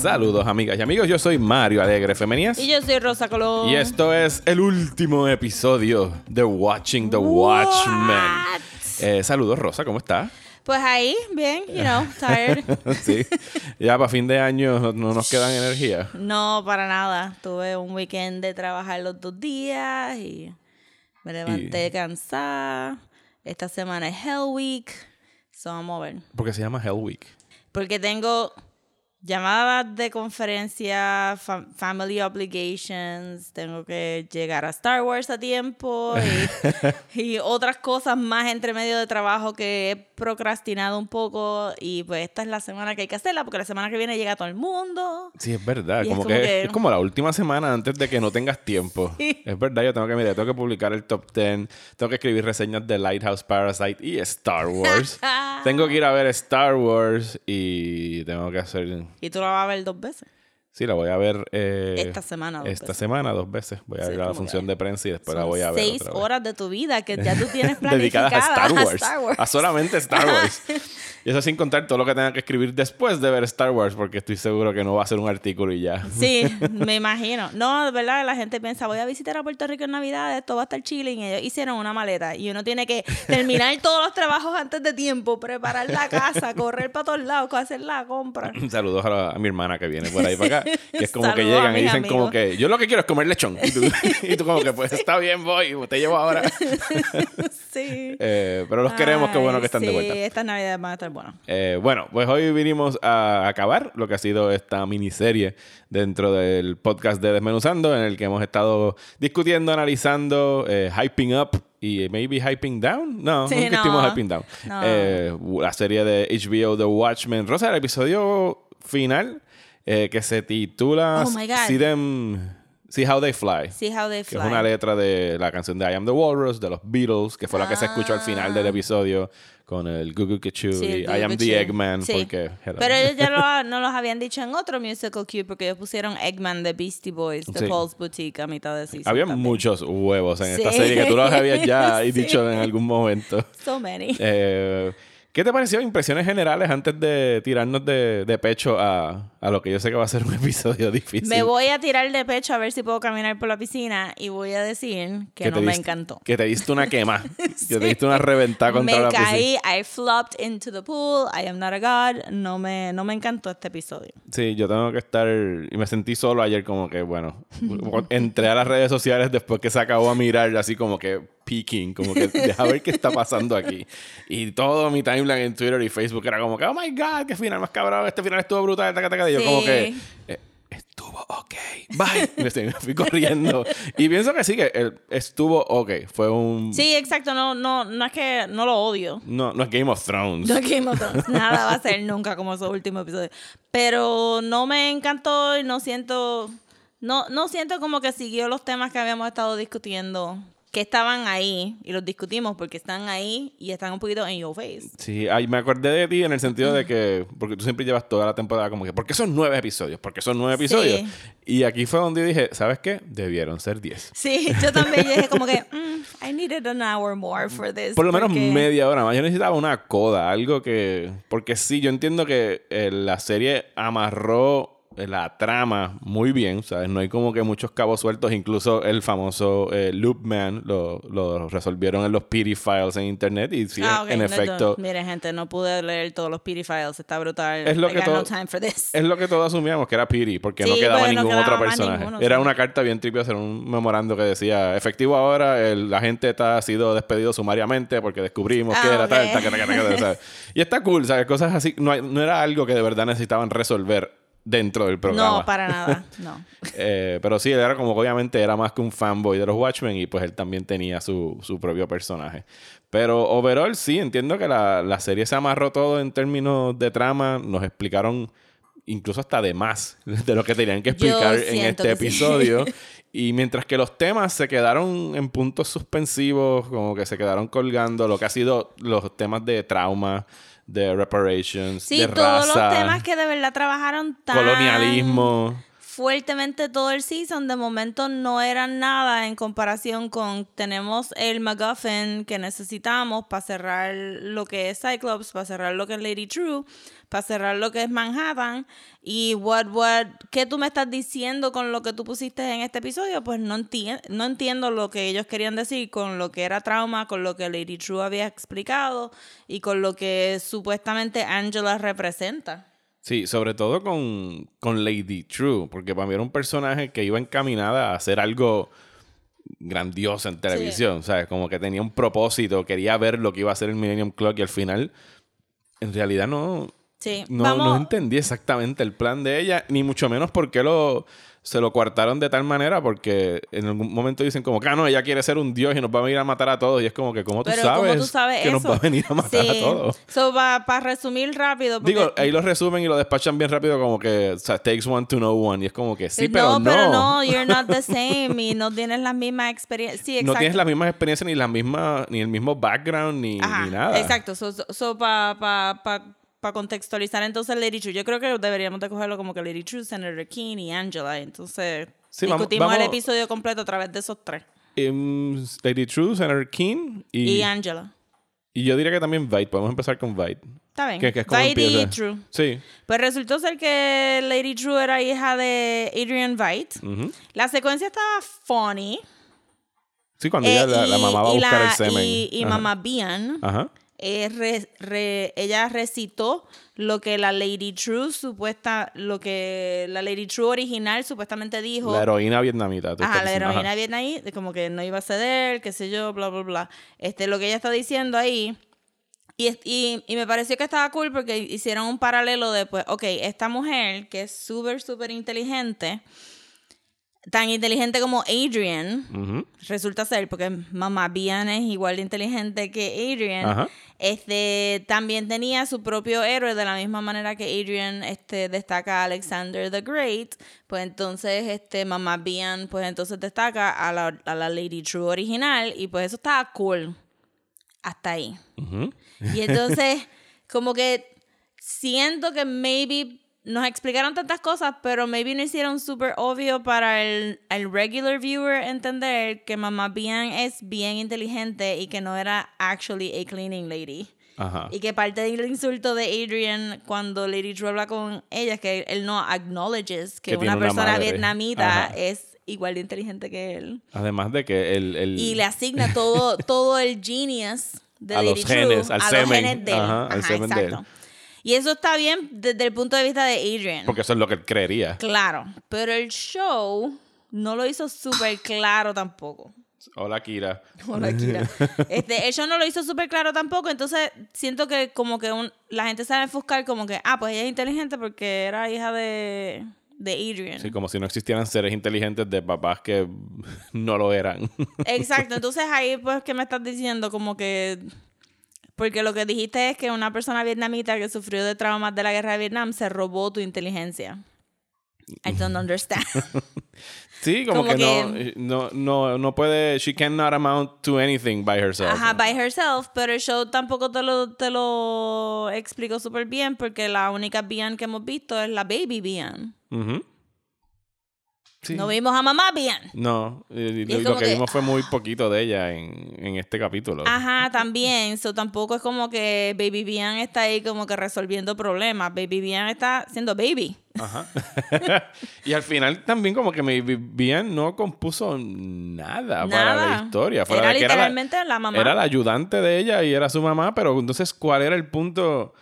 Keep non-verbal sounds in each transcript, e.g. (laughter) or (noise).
Saludos amigas y amigos, yo soy Mario Alegre Femenías. Y yo soy Rosa Colón. Y esto es el último episodio de Watching the Watchmen. Eh, saludos Rosa, ¿cómo estás? Pues ahí, bien, you know, tired. (laughs) sí, ya para fin de año no nos quedan energía. No, para nada. Tuve un weekend de trabajar los dos días y me levanté cansada. Esta semana es Hell Week. So vamos a ver. ¿Por qué se llama Hell Week? Porque tengo llamadas de conferencia, family obligations, tengo que llegar a Star Wars a tiempo y, (laughs) otras cosas más entre medio de trabajo que he procrastinado un poco y pues esta es la semana que hay que hacerla porque la semana que viene llega todo el mundo. Sí, es verdad, como, que, es como la última semana antes de que no tengas tiempo. (laughs) Es verdad, yo tengo que mirar, tengo que publicar el top 10, tengo que escribir reseñas de Lighthouse Parasite y Star Wars. (laughs) tengo que ir a ver Star Wars y tengo que hacer ¿Y tú la vas a ver dos veces? Sí, la voy a ver. Eh, esta semana. Dos esta semana dos veces. Voy a ver la función de prensa y después la voy a ver. Seis horas de tu vida que ya tú tienes (laughs) planificadas Dedicadas a Star Wars. A, Star Wars. a solamente Star Wars. Y eso sin contar todo lo que tenga que escribir después de ver Star Wars, porque estoy seguro que no va a ser un artículo y ya. Sí, (laughs) me imagino. No, de verdad, la gente piensa, voy a visitar a Puerto Rico en Navidad, esto va a estar chilling. Y ellos hicieron una maleta y uno tiene que terminar (laughs) todos los trabajos antes de tiempo, preparar la casa, correr para todos lados, hacer la compra. Saludos a, mi hermana que viene por ahí para acá, (laughs) que es como que llegan y dicen como que yo lo que quiero es comer lechón. (laughs) (laughs) Y tú, como que pues está bien, voy, te llevo ahora. sí. Eh, pero los queremos, qué bueno que están de vuelta. Sí, estas navidades van a estar buenas. Eh, bueno, pues hoy vinimos a acabar lo que ha sido esta miniserie dentro del podcast de Desmenuzando, en el que hemos estado discutiendo, analizando, eh, hyping up y maybe hyping down. No, nunca estuvimos hyping down. Eh, la serie de HBO The Watchmen. Rosa, el episodio final que se titula oh See Them. See How They Fly. See How They Fly. Que es una letra de la canción de I Am the Walrus de los Beatles, que fue la que se escuchó al final del ah. episodio con el Google Kichu y I Am the Eggman. Porque, Pero (laughs) ellos ya no los habían dicho en otro musical cue porque ellos pusieron Eggman de Beastie Boys, de Paul's Boutique a mitad de season. Había muchos huevos en esta serie que tú los habías ya (laughs) dicho en algún momento. So many. Eh, ¿Qué te pareció? Impresiones generales antes de tirarnos de, de pecho a, a, lo que yo sé que va a ser un (laughs) episodio difícil. Me voy a tirar de pecho a ver si puedo caminar por la piscina y voy a decir que, no me encantó. Que te diste una quema. (laughs) Que te diste una reventada contra la piscina. Me caí, I flopped into the pool, I am not a god. No me, no me encantó este episodio. Sí, yo tengo que estar... Y me sentí solo ayer como que, bueno, (laughs) entré a las redes sociales después que se acabó a mirar así como que peeking, como que deja ver qué está pasando aquí. Y todo mi timeline en Twitter y Facebook era como que, oh my god, qué final más cabrón, este final estuvo brutal, y yo como que, eh, estuvo ok, bye. (laughs) me fui corriendo. y pienso que sí, que estuvo ok, fue un... Sí, exacto, no, no, no es que no lo odio. No, no es Game of Thrones. No es Game of Thrones, (laughs) nada va a ser nunca como esos últimos episodios. Pero no me encantó y no siento... No, no siento como que siguió los temas que habíamos estado discutiendo que estaban ahí y los discutimos porque están ahí y están un poquito en your face. Sí, ay, me acordé de ti en el sentido de que, porque tú siempre llevas toda la temporada como que, ¿por qué son nueve episodios? Porque son nueve episodios. Y aquí fue donde dije, ¿sabes qué? Debieron ser diez. Sí, yo también dije como que, (laughs) mm, I needed an hour more for this. Por lo menos media hora más. Yo necesitaba una coda, algo que, porque sí, yo entiendo que eh, la serie amarró la trama muy bien, ¿sabes? No hay como que muchos cabos sueltos, incluso el famoso eh, Loopman lo, lo, resolvieron en los PD files en internet y sí, ah, en efecto... mire, gente, no pude leer todos los PD files, está brutal. Es lo, que todo, es lo que todos asumíamos que era PD, porque no quedaba ningún otro personaje. era una carta bien tripiosa, era un memorando que decía, efectivo ahora, el, la gente está, ha sido despedido sumariamente porque descubrimos que era tal, tal, tal, tal, Y está cool, ¿sabes? Cosas así, no, no era algo que de verdad necesitaban resolver dentro del programa. No, para nada, (laughs) no. Eh, pero sí, él era como que obviamente era más que un fanboy de los Watchmen y pues él también tenía su, su propio personaje. Pero overall sí, entiendo que la, la, serie se amarró todo en términos de trama, nos explicaron incluso hasta de más (laughs) de lo que tenían que explicar en este episodio. (laughs) y mientras que los temas se quedaron en puntos suspensivos, como que se quedaron colgando, lo que ha sido los temas de trauma, de reparations, Sí, de todos raza, los temas que de verdad trabajaron tan colonialismo. Fuertemente todo el season, de momento no eran nada en comparación con tenemos el MacGuffin que necesitamos para cerrar lo que es Cyclops, para cerrar lo que es Lady True, para cerrar lo que es Manhattan y what what ¿qué tú me estás diciendo con lo que tú pusiste en este episodio? Pues no entiendo no entiendo lo que ellos querían decir con lo que era trauma, con lo que Lady True había explicado y con lo que supuestamente Angela representa. Sí, sobre todo con, con Lady True, porque para mí era un personaje que iba encaminada a hacer algo grandioso en televisión, ¿sabes? Como que tenía un propósito, quería ver lo que iba a hacer el Millennium Clock y al final, en realidad no, Sí, no, no entendí exactamente el plan de ella, ni mucho menos por qué lo, se lo coartaron de tal manera, porque en algún momento dicen como ah, no, ella quiere ser un dios y nos va a venir a matar a todos, y es como que, ¿cómo tú, Pero sabes, ¿cómo tú sabes que nos va a venir a matar a todos? So, para resumir rápido. porque- Digo, ahí lo resumen y lo despachan bien rápido como que, o sea, takes one to know one. Y es como que sí, pero no. no, pero no, you're not the same y no tienes las mismas experiencias. Sí, exacto. No tienes las mismas experiencias ni las mismas, ni el mismo background, ni, Ajá, ni nada. Exacto. So, so, so para pa, pa, pa contextualizar entonces Lady True, yo creo que deberíamos de cogerlo como que Lady True, Senator King y Angela. Entonces Sí, vamos- discutimos el episodio completo a través de esos tres. Em, Lady True, Senator King y, Y, Angela. y yo diría que también Vite. Podemos empezar con Vite. Está bien. Que, que es como Vite y empieza. True. Sí. Pues resultó ser que Lady True era hija de Adrian Vite. La secuencia estaba funny. Sí, cuando Eh, ella, la, la y- mamá va a y buscar la- el semen. Y, y mamá Bian, Ajá. Eh, re- re- ella recitó lo que la Lady True supuesta, lo que la Lady True original supuestamente dijo. La heroína vietnamita. tú Ajá, la heroína Ajá. de como que no iba a ceder, qué sé yo, bla, bla, bla. Este, lo que ella está diciendo ahí. Y, y, y me pareció que estaba cool porque hicieron un paralelo de, pues, ok, esta mujer que es súper, súper inteligente, tan inteligente como Adrian, resulta ser, porque mamá Bian es igual de inteligente que Adrian, Ajá. este, también tenía su propio héroe de la misma manera que Adrian este, destaca a Alexander the Great, pues entonces este, mamá Bian pues entonces destaca a la, a la Lady True original y pues eso estaba cool hasta ahí. Y entonces como que siento que maybe nos explicaron tantas cosas, pero maybe no hicieron súper obvio para el, el regular viewer entender que mamá Bian es bien inteligente y que no era actually a cleaning lady. Ajá. Y que parte del insulto de Adrian cuando Lady True habla con ella es que él no acknowledges que, Que una una persona madre. vietnamita Ajá. es igual de inteligente que él. Además de que el... el- Y le asigna todo, (laughs) todo el genius de A Lady los True genes, al a semen. los genes de él. Ajá, al semen de él. Y eso está bien desde el punto de vista de Adrian. Porque eso es lo que él creería. Claro, pero el show no lo hizo súper claro tampoco. Hola, Kira. (laughs) Hola, Kira. Este, el show no lo hizo súper claro tampoco, entonces siento que como que un- la gente sabe enfuscar como que, ah, pues ella es inteligente porque era hija de, de Adrian. Sí, como si no existieran seres inteligentes de papás que (laughs) no lo eran. Exacto, (laughs) entonces ahí pues que me estás diciendo como que porque lo que dijiste es que una persona vietnamita que sufrió de traumas de la guerra de Vietnam se robó tu inteligencia. I don't (laughs) understand. (laughs) Sí, como, Como que, que- No, no, no, no puede. She cannot amount to anything by herself. Ajá, by herself, pero el show tampoco te lo, te lo explicó súper bien porque la única Bian que hemos visto es la baby Bian. Ujú. Sí. No vimos a mamá Bian. No, y- y lo que, que- vimos fue muy poquito de ella en, en este capítulo. Ajá, también. So, tampoco es como que Baby Bian está ahí como que resolviendo problemas. Baby Bian está siendo baby. Ajá. (laughs) y al final también como que me Bien no compuso nada, para la historia. Fuera Era de que era la- literalmente la, mamá. Era la ayudante de ella y era su mamá, pero entonces, ¿cuál era el punto?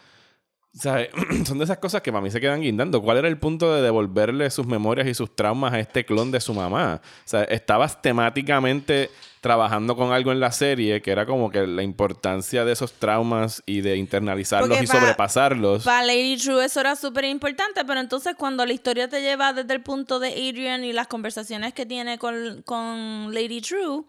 ¿Sabes? (clears throat) Son de esas cosas que para mí se quedan guindando. ¿Cuál era el punto de devolverle sus memorias y sus traumas a este clon de su mamá? O sea, estabas temáticamente trabajando con algo en la serie que era como que la importancia de esos traumas y de internalizarlos Porque y pa- sobrepasarlos. Para Lady True eso era súper importante, pero entonces cuando la historia te lleva desde el punto de Adrian y las conversaciones que tiene con, con Lady True,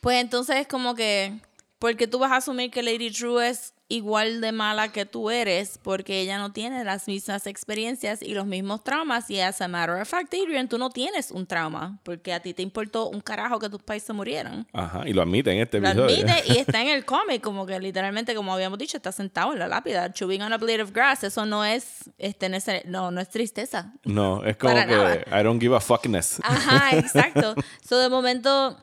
pues entonces es como que, porque tú vas a asumir que Lady True es igual de mala que tú eres porque ella no tiene las mismas experiencias y los mismos traumas. Y as a matter of fact, Adrian, tú no tienes un trauma porque a ti te importó un carajo que tus pais se murieran. Ajá, y lo admite en este Lo episodio. admite y (laughs) está en el cómic, como que literalmente, como habíamos dicho, está sentado en la lápida, chewing on a blade of grass. Eso no es, este, no, no es tristeza. No, es como Para que nada. I don't give a fuckness. Ajá, (laughs) exacto. So, de momento,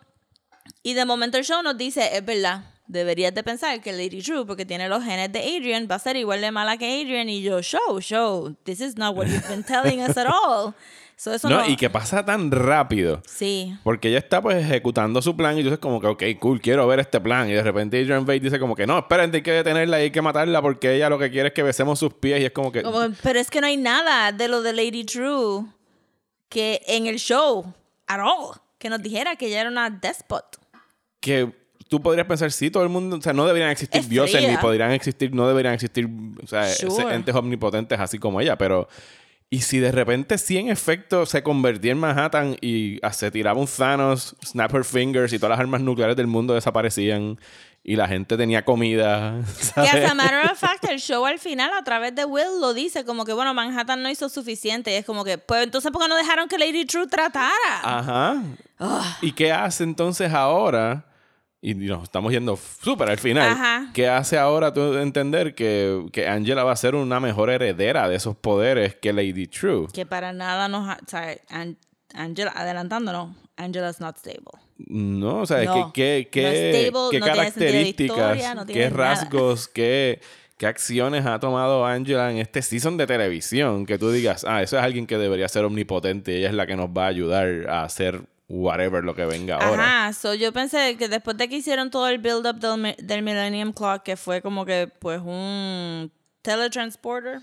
y de momento el show nos dice, es verdad, deberías de pensar que Lady True, porque tiene los genes de Adrian, va a ser igual de mala que Adrian. Y yo, show, show, this is not what you've been (laughs) telling us at all. So, eso no, No, y que pasa tan rápido. Sí. Porque ella está pues ejecutando su plan y tú dices como que, ok, cool, quiero ver este plan. Y de repente Adrian Bate dice como que, no, esperen, hay que detenerla y hay que matarla porque ella lo que quiere es que besemos sus pies y es como que... Como- pero es que no hay nada de lo de Lady True que en el show, at all, que nos dijera que ella era una despot. que tú podrías pensar, sí, todo el mundo, o sea, no deberían existir Es dioses, fría. ni podrían existir, no deberían existir, o sea, Sure. entes omnipotentes así como ella, pero... Y si de repente sí en efecto se convertía en Manhattan y ah, se tiraba un Thanos, Snap Her Fingers y todas las armas nucleares del mundo desaparecían y la gente tenía comida, (laughs) Que ¿sabes? as a matter of fact, el show al final, a través de Will, lo dice como que, bueno, Manhattan no hizo suficiente. Y es como que, pues entonces, ¿por qué no dejaron que Lady True tratara? Ajá. Ah. ¿Y qué hace entonces ahora? Y nos estamos yendo súper al final. Ajá. ¿Qué hace ahora tú entender que, que Angela va a ser una mejor heredera de esos poderes que Lady True? Que para nada nos... ha- O sea, An- Angela, adelantándonos, Angela's not stable. No, o sea, No. ¿qué, qué, No qué, stable, no características, historia, qué rasgos, qué, qué acciones ha tomado Angela en este season de televisión? Que tú digas, ah, eso es alguien que debería ser omnipotente y ella es la que nos va a ayudar a hacer whatever lo que venga ahora. Ajá, so yo pensé que después de que hicieron todo el build-up del, mi- del Millennium Clock, que fue como que, pues, un teletransporter.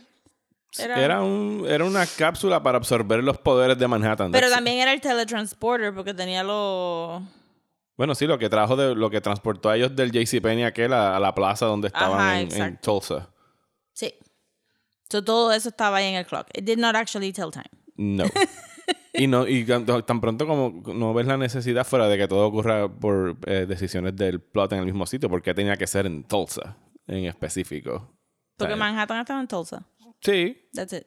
Era, Era, un, era una cápsula para absorber los poderes de Manhattan. pero también era el teletransporter porque tenía los... Bueno, sí, lo que trajo de lo que transportó a ellos del JCPenney aquel a, a la plaza donde estaban Ajá, en, en. Tulsa. Sí. So todo eso estaba ahí en el clock. It did not actually tell time. No. (laughs) y no y tan, pronto como no ves la necesidad fuera de que todo ocurra por eh, decisiones del plot en el mismo sitio, porque tenía que ser en Tulsa en específico. Porque O sea, Manhattan estaba en Tulsa. Sí, That's it.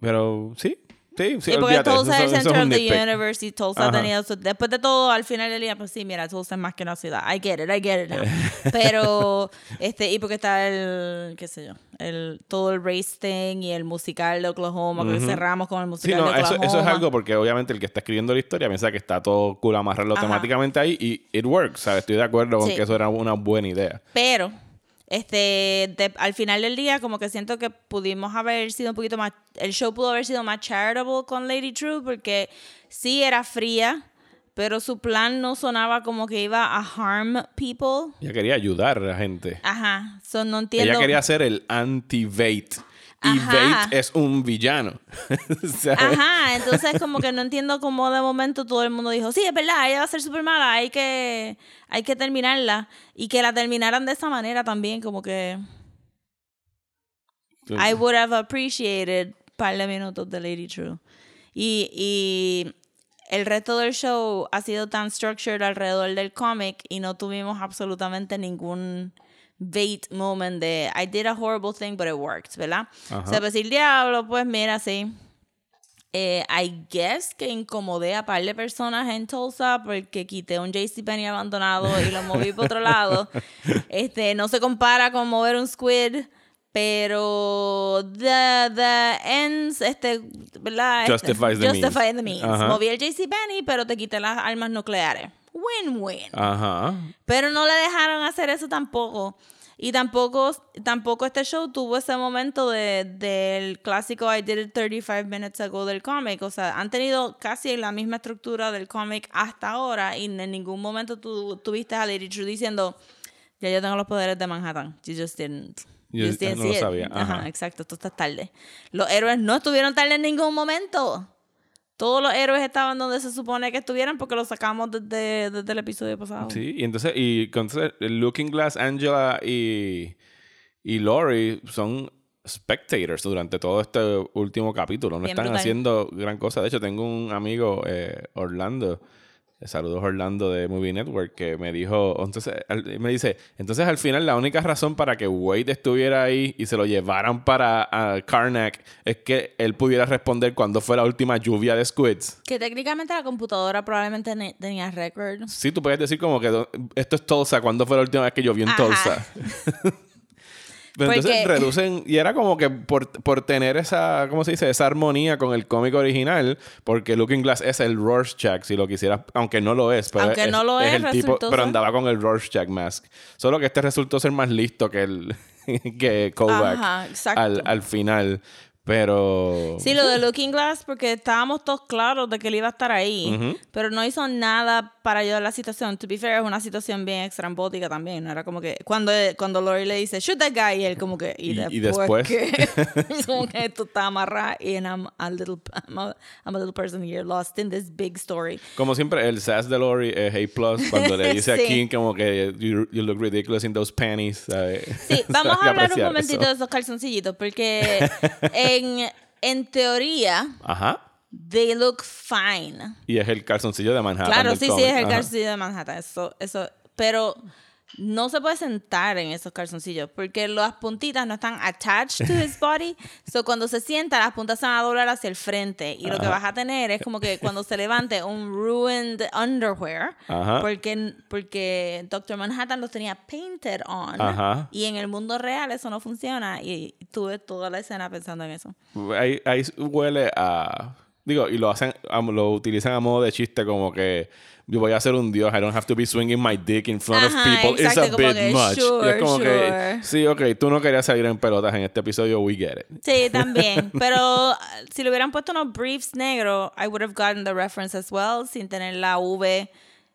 pero sí, sí, sí. y porque olvídate, Tulsa es el eso- eso center of the nitpick. universe y Tulsa Ajá. tenía eso. Después de todo, al final del día, pues sí, mira, Tulsa es más que una ciudad. I get it, I get it now. (laughs) Pero, este, y porque está el, qué sé yo, el, todo el race thing y el musical de Oklahoma, que Ujú. cerramos con el Sí, musical no, de eso, Oklahoma. eso es algo porque obviamente el que está escribiendo la historia piensa que está todo cool amarrarlo Ajá. temáticamente ahí y it works, ¿sabes? Estoy de acuerdo con Sí. que eso era una buena idea. Pero, este, de- al final del día, como que siento que pudimos haber sido un poquito más, el show pudo haber sido más charitable con Lady True, porque sí era fría, pero su plan no sonaba como que iba a harm people. Ella quería ayudar a la gente. Ajá, so no entiendo. Ella quería ser el anti-Vate. Y Ajá. Vate es un villano. (laughs) Ajá, entonces como que no entiendo cómo de momento todo el mundo dijo, sí, es verdad, ella va a ser súper mala, hay que, hay que terminarla. Y que la terminaran de esa manera también, como que... I would have appreciated un par de minutos de Lady True. Y, y el resto del show ha sido tan structured alrededor del cómic y no tuvimos absolutamente ningún bait moment de I did a horrible thing, but it worked, ¿verdad? Ajá. O sea, pues el diablo, pues mira, sí. Eh, I guess que incomodé a par de personas en Tulsa porque quité un JCPenney abandonado y lo moví por otro lado. (laughs) Este, no se compara con mover un squid, pero the, the ends, este, ¿verdad? Este, Justifies the means. justify the means. Ajá. Moví el JCPenney, pero te quité las armas nucleares. Win-win. Ajá. Pero no le dejaron hacer eso tampoco. Y tampoco, tampoco este show tuvo ese momento de, del clásico I did it 35 minutes ago del cómic. O sea, han tenido casi la misma estructura del cómic hasta ahora y en ningún momento tú tuviste a Lady True diciendo, ya yo tengo los poderes de Manhattan. You just didn't. You just didn't no lo see it". sabía, Ajá, ajá. exacto. Tú estás tarde. Los héroes no estuvieron tarde en ningún momento. Todos los héroes estaban donde se supone que estuvieran porque los sacamos desde, desde el episodio pasado. Sí, y entonces, y entonces Looking Glass, Angela y, y Lori son spectators durante todo este último capítulo. No Bien están brutal. haciendo gran cosa. De hecho, tengo un amigo, eh, Orlando, Saludos Orlando de Movie Network, que me dijo, entonces, me dice, entonces al final la única razón para que Wade estuviera ahí y se lo llevaran para Karnak es que él pudiera responder cuándo fue la última lluvia de squids. Que técnicamente la computadora probablemente tenía récord. Sí, tú puedes decir como que esto es Tulsa, ¿cuándo fue la última vez que llovió en Tulsa? (laughs) Pero entonces reducen, (laughs) y era como que por, tener esa, ¿cómo se dice? Esa armonía con el cómic original, porque Looking Glass es el Rorschach, si lo quisieras, aunque no lo es, pero aunque no lo es, el tipo, pero andaba con el Rorschach mask. Solo que este resultó ser más listo que el (laughs) que Kovac al, al final. Pero. Sí, lo de Looking Glass, porque estábamos todos claros de que él iba a estar ahí. Pero no hizo nada para ayudar a la situación. To be fair, es una situación bien extrambótica también. No era como que. Cuando, cuando Lori le dice, shoot that guy, y él como que. Y, después. (laughs) (laughs) como que esto está amarrado. Y I'm a little. I'm a, I'm a, little person here lost in this big story. Como siempre, el sass de Lori es A. Cuando le (laughs) dice a King, como que. You, look ridiculous in those panties. Sí, vamos a hablar un momentito de esos calzoncillitos. Porque. En, teoría, Ajá. they look fine. Y es el calzoncillo de Manhattan. Claro, sí, sí, es el calzoncillo de Manhattan. Eso, eso, pero no se puede sentar en esos calzoncillos porque las puntitas no están attached to his body. so cuando se sienta, las puntas se van a doblar hacia el frente. Y lo que vas a tener es como que cuando se levante un ruined underwear. Porque, porque Dr. Manhattan los tenía painted on. Y en el mundo real eso no funciona. Y tuve toda la escena pensando en eso. Ahí, ahí huele a. Digo, y lo hacen, lo utilizan a modo de chiste como que yo voy a ser un dios. I don't have to be swinging my dick in front of people. It's a bit much. es como que, sí, ok, tú no querías salir en pelotas en este episodio, we get it. Sí, (laughs) también. Pero si le hubieran puesto unos briefs negros, I would have gotten the reference as well, sin tener la V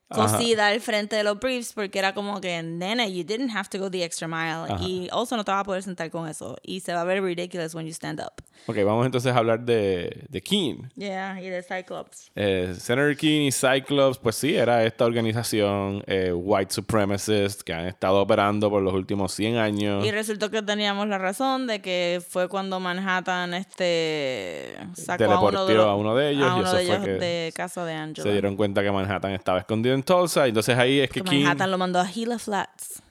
cosida al frente de los briefs porque era como que, nena, you didn't have to go the extra mile. Y also no te vas a poder sentar con eso. Y se va a ver ridiculous when you stand up. Ok, vamos entonces a hablar de, de Keen. Yeah, y de Cyclops. Eh, Senator Keen y Cyclops, pues sí, era esta organización eh, white supremacist que han estado operando por los últimos 100 años. Y resultó que teníamos la razón de que fue cuando Manhattan este sacó a uno de, a uno de ellos. A uno de ellos de casa de Angela. Se dieron cuenta que Manhattan estaba escondido en Tulsa. Y entonces ahí es que, Manhattan lo mandó a Gila Flats.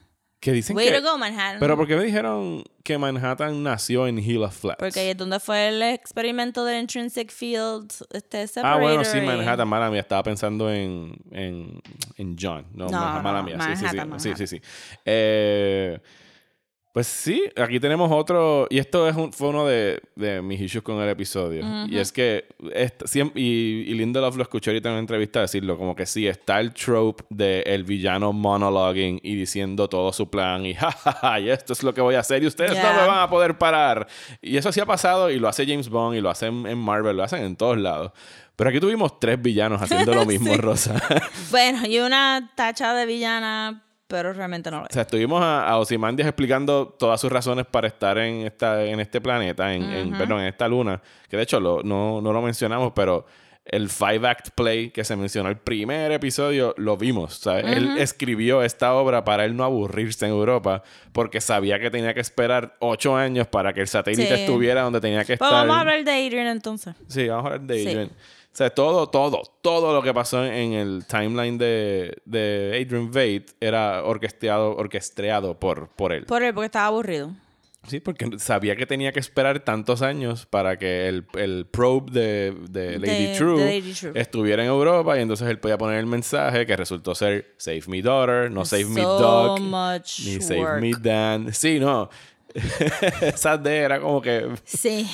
Que dicen Way que, to go, Manhattan. Pero ¿por qué me dijeron que Manhattan nació en Gila Flats? Porque ahí es donde fue el experimento del Intrinsic Field este, Ah, bueno, sí, Manhattan, mala mía. Estaba pensando en, en, en John. No, no mala mía. sí, sí, sí. sí, sí, sí. Eh, pues sí, aquí tenemos otro, y esto es un, fue uno de, de, mis issues con el episodio. Y es que, siempre, y, y Lindelof lo escuché ahorita en una entrevista decirlo, como que sí, está el trope de el villano monologuing y diciendo todo su plan y (laughs) jajaja, y esto es lo que voy a hacer y ustedes no me van a poder parar. Y eso sí ha pasado y lo hace James Bond y lo hacen en Marvel, lo hacen en todos lados. Pero aquí tuvimos tres villanos haciendo lo (laughs) mismo, Rosa. bueno, y una tacha de villana pero realmente no lo es. O sea, estuvimos a, a Osimandias explicando todas sus razones para estar en esta en este planeta, en, en perdón, en esta luna, que de hecho lo, no, no lo mencionamos, pero el Five Act Play que se mencionó el primer episodio, lo vimos. Él escribió esta obra para él no aburrirse en Europa porque sabía que tenía que esperar ocho años para que el satélite estuviera donde tenía que pues estar. Vamos a hablar de Adrian entonces. Sí, vamos a hablar de Adrian. O sea, todo, todo, todo lo que pasó en el timeline de, de Adrian Vade era orquesteado, orquestreado por, por él. Por él, porque estaba aburrido. Sí, porque sabía que tenía que esperar tantos años para que el, el probe de, de, Lady, True estuviera en Europa y entonces él podía poner el mensaje que resultó ser Save Me Daughter, no Save Me Dog, ni Save Me Dan. Sí, no. (laughs) Esa D era como que... Sí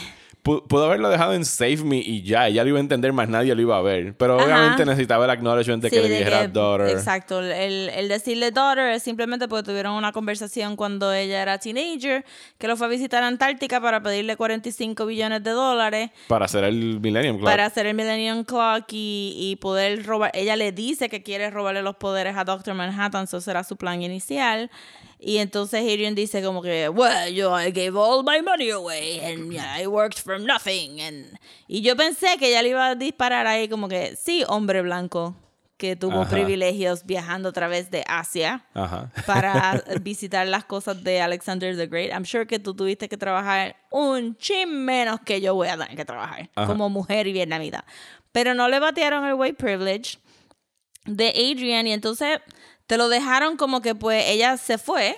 pudo haberlo dejado en Save Me y ya, ya lo iba a entender, más nadie lo iba a ver. Pero obviamente necesitaba el acknowledgement de que le dijera daughter. Exacto, el, el, decirle daughter es simplemente porque tuvieron una conversación cuando ella era teenager, que lo fue a visitar a Antártica para pedirle 45 billones de dólares. Para hacer el Millennium Clock. Para hacer el Millennium Clock y, y poder robar. Ella le dice que quiere robarle los poderes a Doctor Manhattan, eso será su plan inicial. Y entonces Adrian dice como que, well, yo I gave all my money away and yeah, I worked from nothing. And... Y yo pensé que ella le iba a disparar ahí como que, sí, hombre blanco que tuvo privilegios viajando a través de Asia para (laughs) visitar las cosas de Alexander the Great. I'm sure que tú tuviste que trabajar un chin menos que yo voy a tener que trabajar como mujer y vietnamita. Pero no le batearon el white privilege de Adrian y entonces te lo dejaron como que pues ella se fue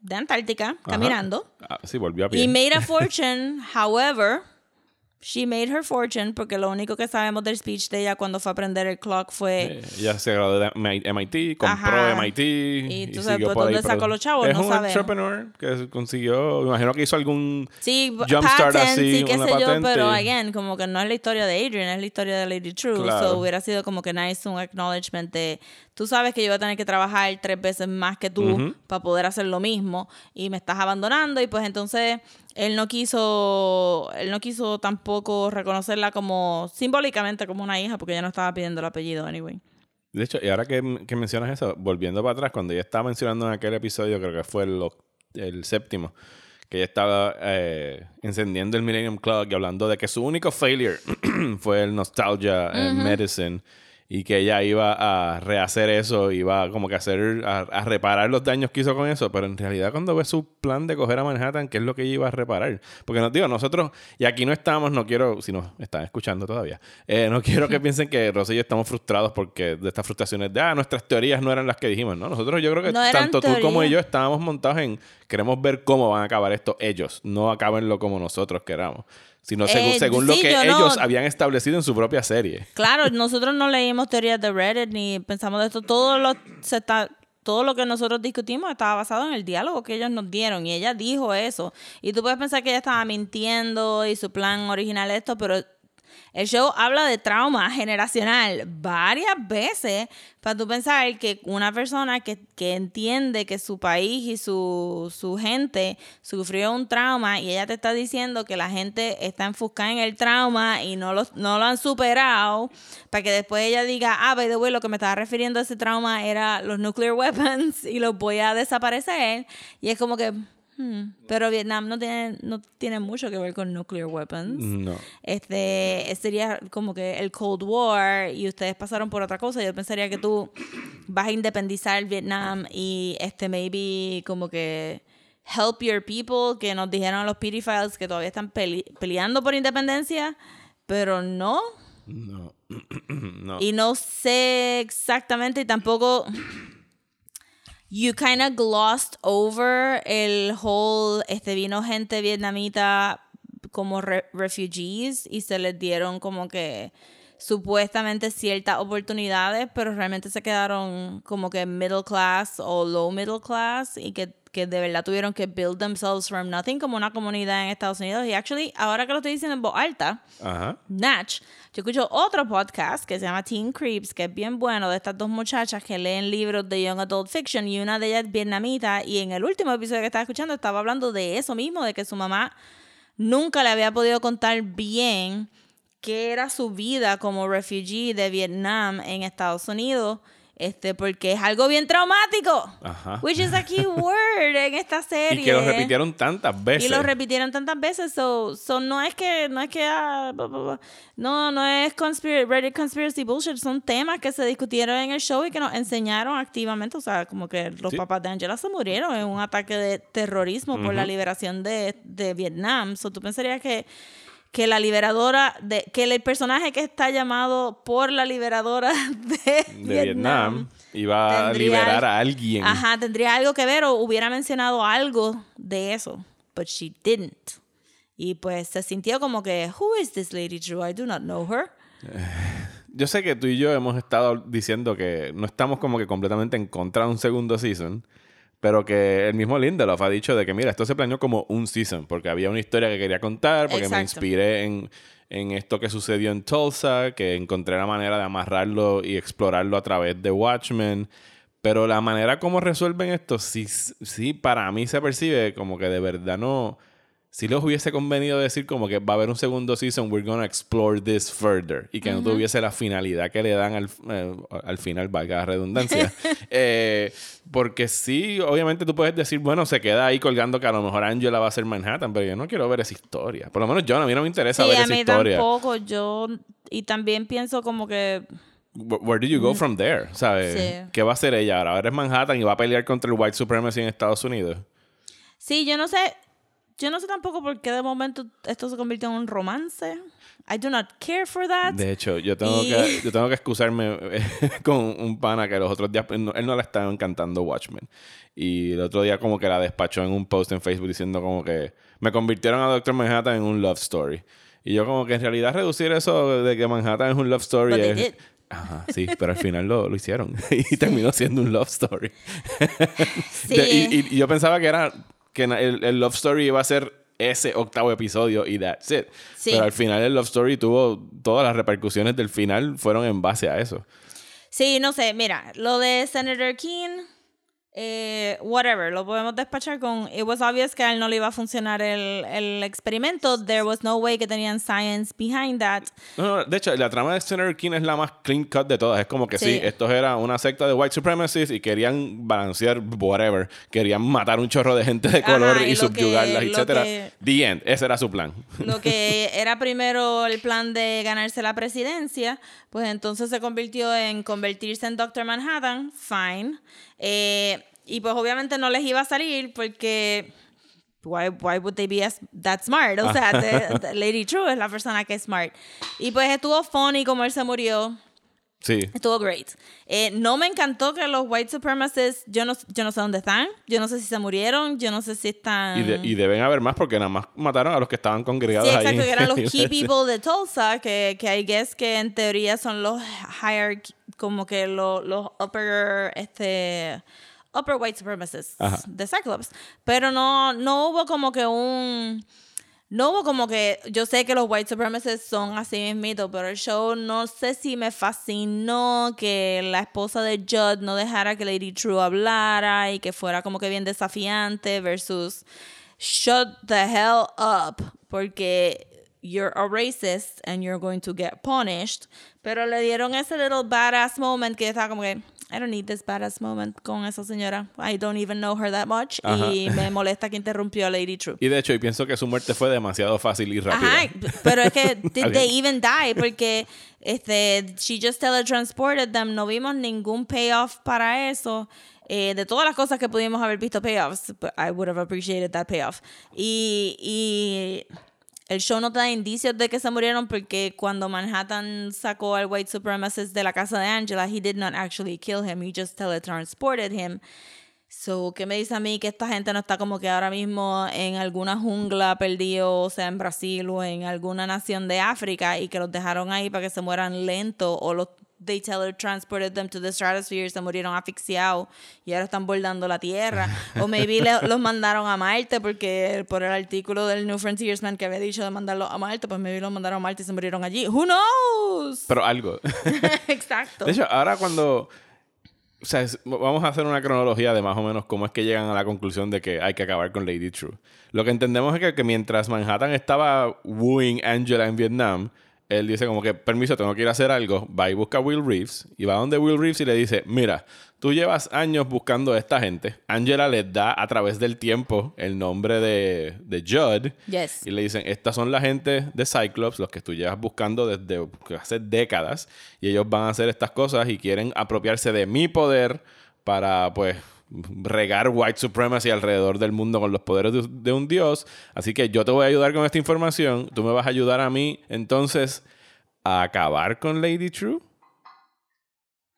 de Antártica caminando Ah, sí, volvió a pie. y made a (laughs) fortune. However, she made her fortune porque lo único que sabemos del speech de ella cuando fue a aprender el clock fue Eh, Ella se graduó de MIT, compró Ajá. MIT. Y tú sabes, pues, ¿dónde sacó los chavos? Es No un sabemos. entrepreneur que consiguió, me imagino que hizo algún Sí, jumpstart así, y qué una sé yo, patente. pero again, como que no es la historia de Adrian, es la historia de Lady True. Claro. So hubiera sido como que nice un acknowledgement de tú sabes que yo voy a tener que trabajar tres veces más que tú para poder hacer lo mismo y me estás abandonando y pues entonces él no quiso él no quiso tampoco reconocerla como simbólicamente como una hija porque ella no estaba pidiendo el apellido anyway. De hecho, y ahora que, que mencionas eso, volviendo para atrás, cuando ella estaba mencionando en aquel episodio, creo que fue el, el séptimo, que ella estaba eh, encendiendo el Millennium Clock y hablando de que su único failure (clears throat) fue el Nostalgia eh, Medicine y que ella iba a rehacer eso, iba como que hacer, a, a reparar los daños que hizo con eso, pero en realidad cuando ve su plan de coger a Manhattan, ¿qué es lo que ella iba a reparar? Porque nos digo, nosotros, y aquí no estamos, no quiero, si nos están escuchando todavía, eh, no quiero que (laughs) piensen que Rosy y yo estamos frustrados porque de estas frustraciones de, ah, nuestras teorías no eran las que dijimos, ¿no? Nosotros yo creo que No tanto tú como yo estábamos montados en, queremos ver cómo van a acabar esto ellos, no acabenlo como nosotros queramos, sino segu- Eh, según lo que no- ellos habían establecido en su propia serie. Claro, nosotros no leímos teorías de Reddit ni pensamos de esto. Todo lo, se está, todo lo que nosotros discutimos estaba basado en el diálogo que ellos nos dieron y ella dijo eso. Y tú puedes pensar que ella estaba mintiendo y su plan original es esto, pero el show habla de trauma generacional varias veces para tú pensar que una persona que, que entiende que su país y su, su gente sufrió un trauma y ella te está diciendo que la gente está enfocada en el trauma y no lo, no lo han superado, para que después ella diga, ah, by the way, lo que me estaba refiriendo a ese trauma era los nuclear (laughs) weapons y los voy a desaparecer. Y es como que... hmm, Pero Vietnam no tiene, no tiene mucho que ver con nuclear weapons No. este sería como que el Cold War y ustedes pasaron por otra cosa, yo pensaría que tú vas a independizar Vietnam y este maybe como que help your people que nos dijeron los pedophiles que todavía están pele- peleando por independencia, pero no No. (clears throat) no. y no sé exactamente y tampoco you kind of glossed over el whole este vino gente vietnamita como re- refugees y se les dieron como que supuestamente ciertas oportunidades, pero realmente se quedaron como que middle class o low middle class y que, que de verdad tuvieron que build themselves from nothing como una comunidad en Estados Unidos. Y actually, ahora que lo estoy diciendo en voz alta, Ajá. Natch, yo escucho otro podcast que se llama Teen Creeps, que es bien bueno, de estas dos muchachas que leen libros de Young Adult Fiction y una de ellas es vietnamita y en el último episodio que estaba escuchando estaba hablando de eso mismo, de que su mamá nunca le había podido contar bien qué era su vida como refugee de Vietnam en Estados Unidos. Este, porque es algo bien traumático. Ajá. Which is a key (laughs) word en esta serie. Y que lo repitieron tantas veces. Y lo repitieron tantas veces, so, so no es que, no es que, ah, blah, blah, blah. no, no es conspiracy, Reddit conspiracy bullshit, son temas que se discutieron en el show y que nos enseñaron activamente, o sea, como que los Sí. papás de Angela se murieron en un ataque de terrorismo por la liberación de, de Vietnam, so tú pensarías que que la liberadora de que el personaje que está llamado por la liberadora (laughs) de, de Vietnam iba a liberar a alguien. Ajá, tendría algo que ver o hubiera mencionado algo de eso. But she didn't. Y pues se sintió como que, Who is this lady Drew? I do not know her. Yo sé que tú y yo hemos estado diciendo que no estamos como que completamente en contra de un segundo season, pero que el mismo Lindelof ha dicho de que, mira, esto se planeó como un season, porque había una historia que quería contar, porque me inspiré en, en esto que sucedió en Tulsa, que encontré la manera de amarrarlo y explorarlo a través de Watchmen. Pero la manera como resuelven esto, sí, sí, para mí se percibe como que de verdad no. Si les hubiese convenido decir como que va a haber un segundo season, we're gonna explore this further. Y que no tuviese la finalidad que le dan al, eh, al final, valga la redundancia. (laughs) Eh, porque sí, obviamente tú puedes decir, bueno, se queda ahí colgando que a lo mejor Angela va a ser Manhattan, pero yo no quiero ver esa historia. Por lo menos yo, a mí no me interesa Sí, ver a esa mí historia. tampoco. Yo, y también pienso como que, Wh- Where do you go from there? ¿Sabes? Sí. ¿Qué va a hacer ella ahora? Ahora es Manhattan y va a pelear contra el white supremacy en Estados Unidos. sí, yo no sé, yo no sé tampoco por qué de momento esto se convirtió en un romance. I do not care for that. De hecho, yo tengo, Y- que, yo tengo que excusarme eh, (laughs) con un pana que los otros días, él no, él no le estaba encantando Watchmen. Y el otro día como que la despachó en un post en Facebook diciendo como que me convirtieron a Doctor Manhattan en un love story. Y yo como que en realidad reducir eso de que Manhattan es un love story es... Ajá, sí, pero al final lo, lo hicieron. (laughs) y terminó siendo un love story. (laughs) Sí. De- y, y- y yo pensaba que era que el, el love story iba a ser ese octavo episodio y that's it. Sí. Pero al final el love story tuvo todas las repercusiones del final fueron en base a eso. Sí, no sé, mira, lo de Senator King, eh, whatever, lo podemos despachar con. It was obvious que a él no le iba a funcionar el, el experimento. There was no way que tenían science behind that. No, no, de hecho, la trama de Senator King es la más clean cut de todas. Es como que sí, Sí. estos era una secta de white supremacists y querían balancear whatever. Querían matar un chorro de gente de Ajá, color y y que- subyugarlas, etcétera. que- The end. Ese era su plan. Lo que (laughs) era primero el plan de ganarse la presidencia, pues entonces se convirtió en convertirse en Doctor Manhattan, fine. Eh, y pues obviamente no les iba a salir porque why, why would they be as- that smart? O sea, the- the Lady True es la persona que es smart. Y pues estuvo funny como él se murió. Sí. Estuvo great. Eh, no me encantó que los white supremacists, yo no, yo no sé dónde están, yo no sé si se murieron, yo no sé si están... Y, de- y deben haber más porque nada más mataron a los que estaban congregados Sí, ahí. exacto, que eran los (laughs) key people de Tulsa, que, que I guess que en teoría son los higher, como que los, los upper, este, upper white supremacists Ajá. de Cyclops. Pero no, no hubo como que un... No hubo como que, yo sé que los white supremacists son así mismitos, pero el show no sé si me fascinó que la esposa de Judd no dejara que Lady True hablara y que fuera como que bien desafiante versus shut the hell up porque you're a racist and you're going to get punished. Pero le dieron ese little badass moment que estaba como que, I don't need this badass moment con esa señora. I don't even know her that much. Ajá. Y me molesta que interrumpió a Lady True. Y de hecho, y pienso que su muerte fue demasiado fácil y rápida. Ajá, pero es que (laughs) did they even die? Porque este, she just teletransported them. No vimos ningún payoff para eso. Eh, de todas las cosas que pudimos haber visto payoffs, but I would have appreciated that payoff. Y, y el show no da indicios de que se murieron porque cuando Manhattan sacó al white supremacist de la casa de Angela, he did not actually kill him, he just teletransported him. So, ¿qué me dice a mí que esta gente no está como que ahora mismo en alguna jungla perdido, o sea, en Brasil o en alguna nación de África y que los dejaron ahí para que se mueran lento o los they teletransported them to the stratosphere, se murieron asfixiados y ahora están bordando la tierra. (laughs) O maybe le- los mandaron a Marte porque por el artículo del New Frontiersman que había dicho de mandarlos a Marte, pues maybe los mandaron a Marte y se murieron allí. Who knows? Pero algo. (laughs) (laughs) Exacto. De hecho, ahora cuando... O sea, es- vamos a hacer una cronología de más o menos cómo es que llegan a la conclusión de que hay que acabar con Lady True. Lo que entendemos es que, que mientras Manhattan estaba wooing Angela en Vietnam, él dice como que, permiso, tengo que ir a hacer algo. Va y busca a Will Reeves. Y va donde Will Reeves y le dice, mira, tú llevas años buscando a esta gente. Angela les da a través del tiempo el nombre de, de Judd. Yes. Y le dicen, estas son la gente de Cyclops, los que tú llevas buscando desde hace décadas, y ellos van a hacer estas cosas y quieren apropiarse de mi poder para, pues, regar white supremacy alrededor del mundo con los poderes de, de un dios. Así que yo te voy a ayudar con esta información, tú me vas a ayudar a mí, entonces, a acabar con Lady True.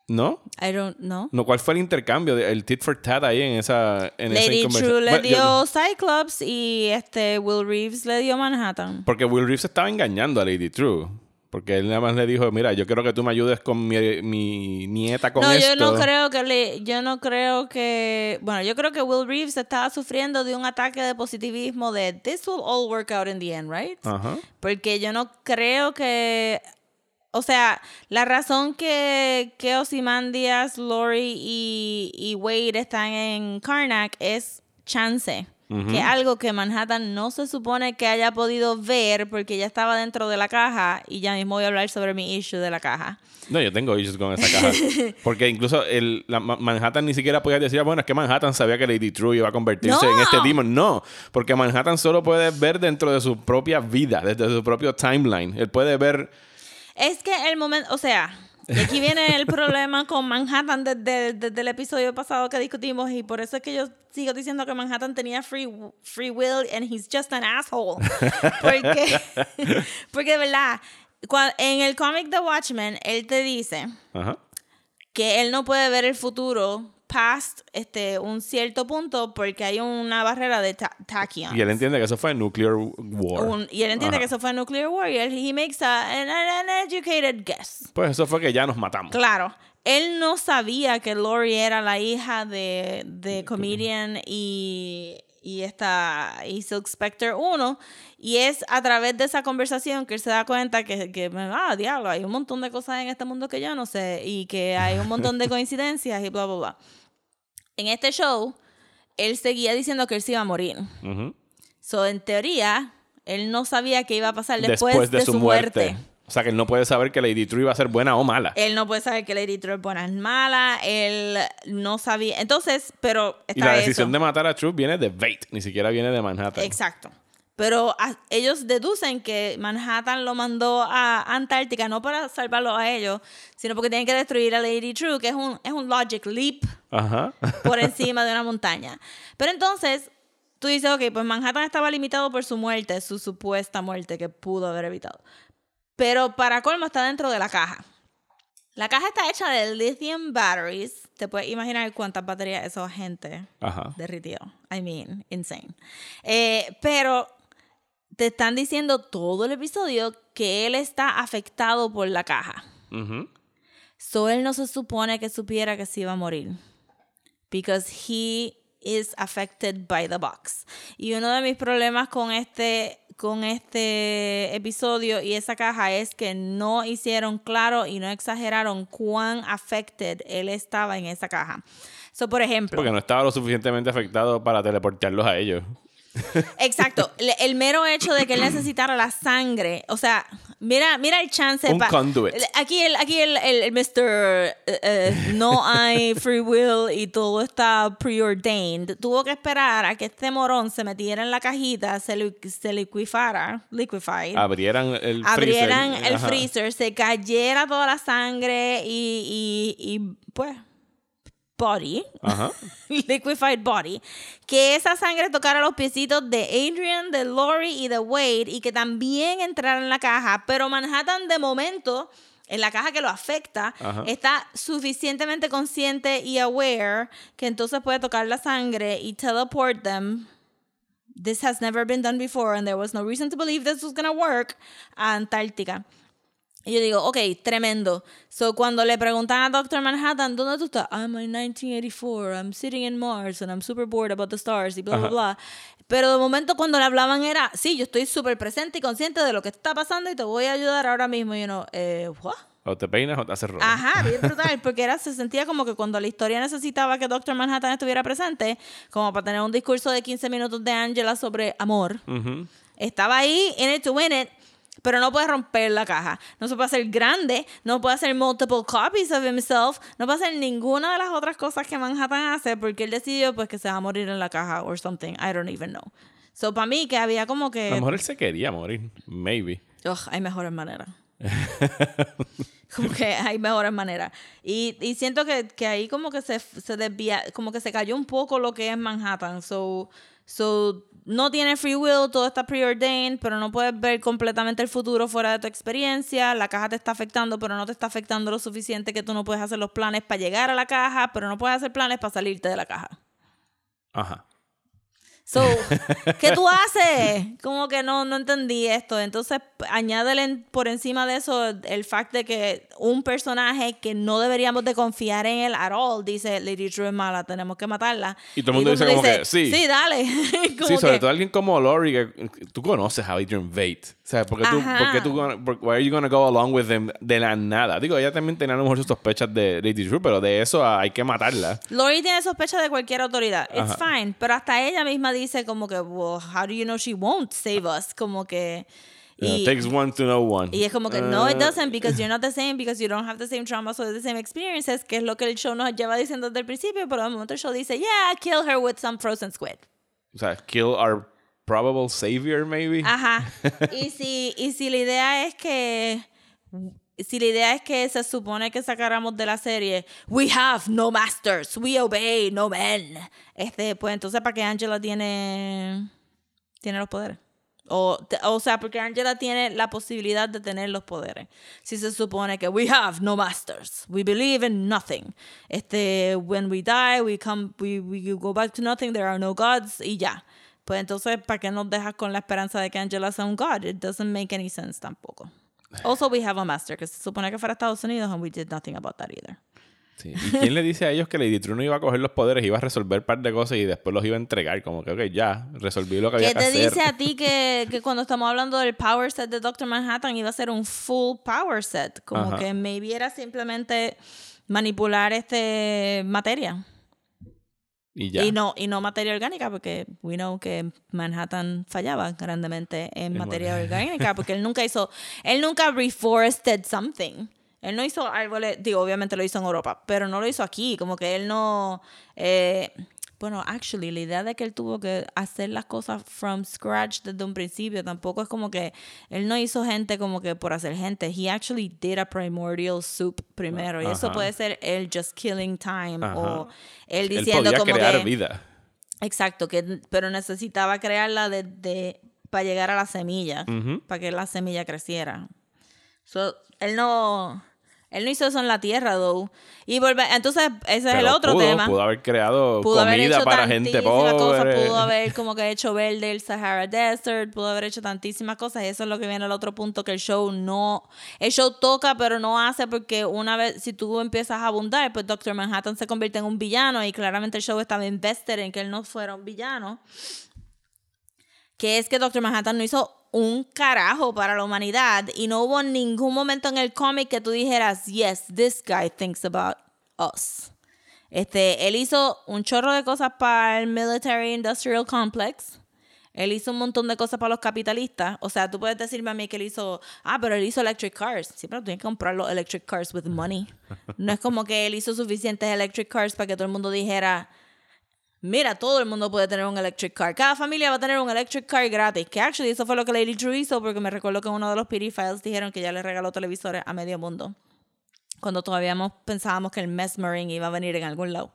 ¿No? I don't know. No, ¿cuál fue el intercambio? El tit for tat ahí en esa en Lady True le yo- dio Cyclops y este Will Reeves le dio Manhattan. Porque Will Reeves estaba engañando a Lady True. Porque él nada más le dijo, mira, yo quiero que tú me ayudes con mi, mi nieta con no, esto. yo no creo que le, yo no creo que, bueno, yo creo que Will Reeves estaba sufriendo de un ataque de positivismo de this will all work out in the end, right? Ajá. Porque yo no creo que. O sea, la razón que, que Ozymandias, Lori y, y Wade están en Karnak es chance. Que es algo que Manhattan no se supone que haya podido ver porque ya estaba dentro de la caja y ya mismo voy a hablar sobre mi issue de la caja. No, yo tengo issues con esa caja. (laughs) Porque incluso el, la Manhattan ni siquiera podía decir, "Ah, bueno, es que Manhattan sabía que Lady True iba a convertirse ¡No! en este demon. No, porque Manhattan solo puede ver dentro de su propia vida, desde su propio timeline. Él puede ver... Es que el momento, o sea, Y aquí viene el problema con Manhattan desde, desde, el episodio pasado que discutimos y por eso es que yo sigo diciendo que Manhattan tenía free, free will and he's just an asshole. (laughs) Porque, porque de verdad, en el cómic The Watchmen, él te dice que él no puede ver el futuro past este, un cierto punto porque hay una barrera de tachyon. Y él entiende que eso fue nuclear war. y él entiende que eso fue nuclear war y él he makes a, an, educated guess. Pues eso fue que ya nos matamos. Claro. Él no sabía que Lori era la hija de, de comedian y, y esta y Silk Spectre 1 y es a través de esa conversación que él se da cuenta que, que, ah, diablo, hay un montón de cosas en este mundo que yo no sé y que hay un montón de (laughs) coincidencias y bla, bla, bla en este show, él seguía diciendo que él se iba a morir. So, en teoría, él no sabía qué iba a pasar después, de, su, muerte. O sea, que él no puede saber que Lady True iba a ser buena o mala. Él no puede saber que Lady True es buena o mala. Él no sabía. Entonces, pero. y la decisión de matar a True viene de Bait, ni siquiera viene de Manhattan. Exacto. Pero ellos deducen que Manhattan lo mandó a Antártica no para salvarlo a ellos, sino porque tienen que destruir a Lady True, que es un, es un logic leap por (laughs) encima de una montaña. Pero entonces, tú dices, ok, pues Manhattan estaba limitado por su muerte, su supuesta muerte que pudo haber evitado. Pero para colmo está dentro de la caja. La caja está hecha de lithium batteries. Te puedes imaginar cuántas baterías esos gente derritió. I mean, insane. Eh, pero te están diciendo todo el episodio que él está afectado por la caja. So él no se supone que supiera que se iba a morir. Because he is affected by the box. Y uno de mis problemas con este con este episodio y esa caja es que no hicieron claro y no exageraron cuán affected él estaba en esa caja. So, por ejemplo. Porque no estaba lo suficientemente afectado para teleportarlos a ellos. Exacto. El mero hecho de que él necesitara la sangre, o sea, mira, mira el chance. Un conduit. Aquí el, aquí el, el, Mr. Eh, eh, no hay free will y todo está preordained. Tuvo que esperar a que este morón se metiera en la cajita, se, se liquifara, liquefied. Abrieran el freezer. Abrieran el freezer, se cayera toda la sangre y, y, y pues body, (laughs) liquefied body, que esa sangre tocara los piecitos de Adrian, de Lori y de Wade y que también entrara en la caja, pero Manhattan de momento en la caja que lo afecta, está suficientemente consciente y aware que entonces puede tocar la sangre y teleport them. This has never been done before and there was no reason to believe this was going to work a Antártica. Y yo digo, ok, tremendo. So, cuando le preguntan a Doctor Manhattan, ¿dónde tú estás? I'm in 1984, I'm sitting in Mars and I'm super bored about the stars y bla, bla, bla. Pero de momento cuando le hablaban era, sí, yo estoy súper presente y consciente de lo que está pasando y te voy a ayudar ahora mismo. Y uno, eh, ¿what? O te peinas o te haces rojo. Ajá, bien (laughs) brutal, porque era, se sentía como que cuando la historia necesitaba que Doctor Manhattan estuviera presente, como para tener un discurso de 15 minutos de Angela sobre amor, estaba ahí, in it to win it, pero no puede romper la caja. No se puede hacer grande, no puede hacer multiple copies of himself, no puede hacer ninguna de las otras cosas que Manhattan hace porque él decidió pues que se va a morir en la caja or something. I don't even know. So, para mí que había como que... A lo mejor él se quería morir. Maybe. Ugh, hay mejores maneras. (laughs) como que hay mejores maneras. Y, y siento que, que, ahí como que se, se desvía, como que se cayó un poco lo que es Manhattan. So, so no tiene free will, todo está preordained, pero no puedes ver completamente el futuro fuera de tu experiencia. La caja te está afectando, pero no te está afectando lo suficiente que tú no puedes hacer los planes para llegar a la caja, pero no puedes hacer planes para salirte de la caja. Ajá. So, (laughs) ¿qué tú haces? Como que no, no entendí esto. Entonces, añádele por encima de eso el fact de que un personaje que no deberíamos de confiar en él at all dice, Lady True es mala, tenemos que matarla. Y todo el mundo dice como que, sí. Sí, dale. sí, (laughs) sobre todo alguien como Lori, que tú conoces a Adrian Vate. O sea, ¿por qué tú, ¿por qué tú, why are you gonna go along with them de la nada? Digo, ella también tenía a lo mejor sus sospechas de Lady True, pero de eso hay que matarla. Lori tiene sospechas de cualquier autoridad. It's fine. Pero hasta ella misma dice como que, well, how do you know she won't save us? Como que... y, takes one to know one. Y es como que, no, it uh, doesn't, because you're (laughs) not the same, because you don't have the same traumas or the same experiences, que es lo que el show nos lleva diciendo desde el principio, pero de momento el show dice, yeah, kill her with some frozen squid. O sea, kill our probable savior, maybe. Ajá. (laughs) y si, y si la idea es que si la idea es que se supone que sacáramos de la serie We have no masters, we obey no men. Este, pues entonces para qué Angela tiene tiene los poderes. O, o sea, porque Angela tiene la posibilidad de tener los poderes. Si se supone que we have no masters, we believe in nothing. Este, when we die, we come, we, we go back to nothing, there are no gods y ya. Pues entonces, ¿para qué nos dejas con la esperanza de que Angela sea un god? It doesn't make any sense tampoco. Also, we have a master, que se supone que fuera Estados Unidos, and we did nothing about that either. Sí. ¿Y quién le dice a ellos que Lady True no iba a coger los poderes, iba a resolver un par de cosas y después los iba a entregar? Como que, ok, ya, resolví lo que había que hacer. ¿Qué te dice a ti que, que, cuando estamos hablando del power set de Doctor Manhattan iba a ser un full power set? Como Ajá. que maybe era simplemente manipular este materia. Y ya. Y no, y no materia orgánica, porque we know que Manhattan fallaba grandemente en materia orgánica, porque él nunca hizo, él nunca reforested something. Él no hizo árboles, digo, obviamente lo hizo en Europa, pero no lo hizo aquí, como que él no, eh, bueno, actually, la idea de que él tuvo que hacer las cosas from scratch desde un principio, tampoco es como que él no hizo gente como que por hacer gente, he actually did a primordial soup primero, y eso puede ser él just killing time, o él Él diciendo podía como crear que... vida. Exacto, que, pero necesitaba crearla desde para llegar a la semilla, para que la semilla creciera. So, él no él no hizo eso en la tierra, though. Y volve, entonces ese es el otro pudo, tema. Pudo haber creado Pudo haber comida hecho para gente pobre. cosas, pudo (laughs) haber como que hecho verde el Sahara Desert, pudo haber hecho tantísimas cosas. Y eso es lo que viene al otro punto, que el show no... El show toca, pero no hace porque una vez, si tú empiezas a abundar, pues Doctor Manhattan se convierte en un villano y claramente el show estaba invested en que él no fuera un villano. Que es que Doctor Manhattan no hizo un carajo para la humanidad y no hubo ningún momento en el cómic que tú dijeras, yes, this guy thinks about us. Este, él hizo un chorro de cosas para el Military Industrial Complex. Él hizo un montón de cosas para los capitalistas. O sea, tú puedes decirme a mí que él hizo, ah, pero él hizo electric cars. Sí, pero tienes que comprar los electric cars with money. No es como que él hizo suficientes electric cars para que todo el mundo dijera, mira, todo el mundo puede tener un electric car. Cada familia va a tener un electric car gratis. Que actually eso fue lo que Lady Drew hizo porque me recuerdo que en uno de los PD Files dijeron que ya le regaló televisores a medio mundo. Cuando todavía pensábamos que el Mesmering iba a venir en algún lado.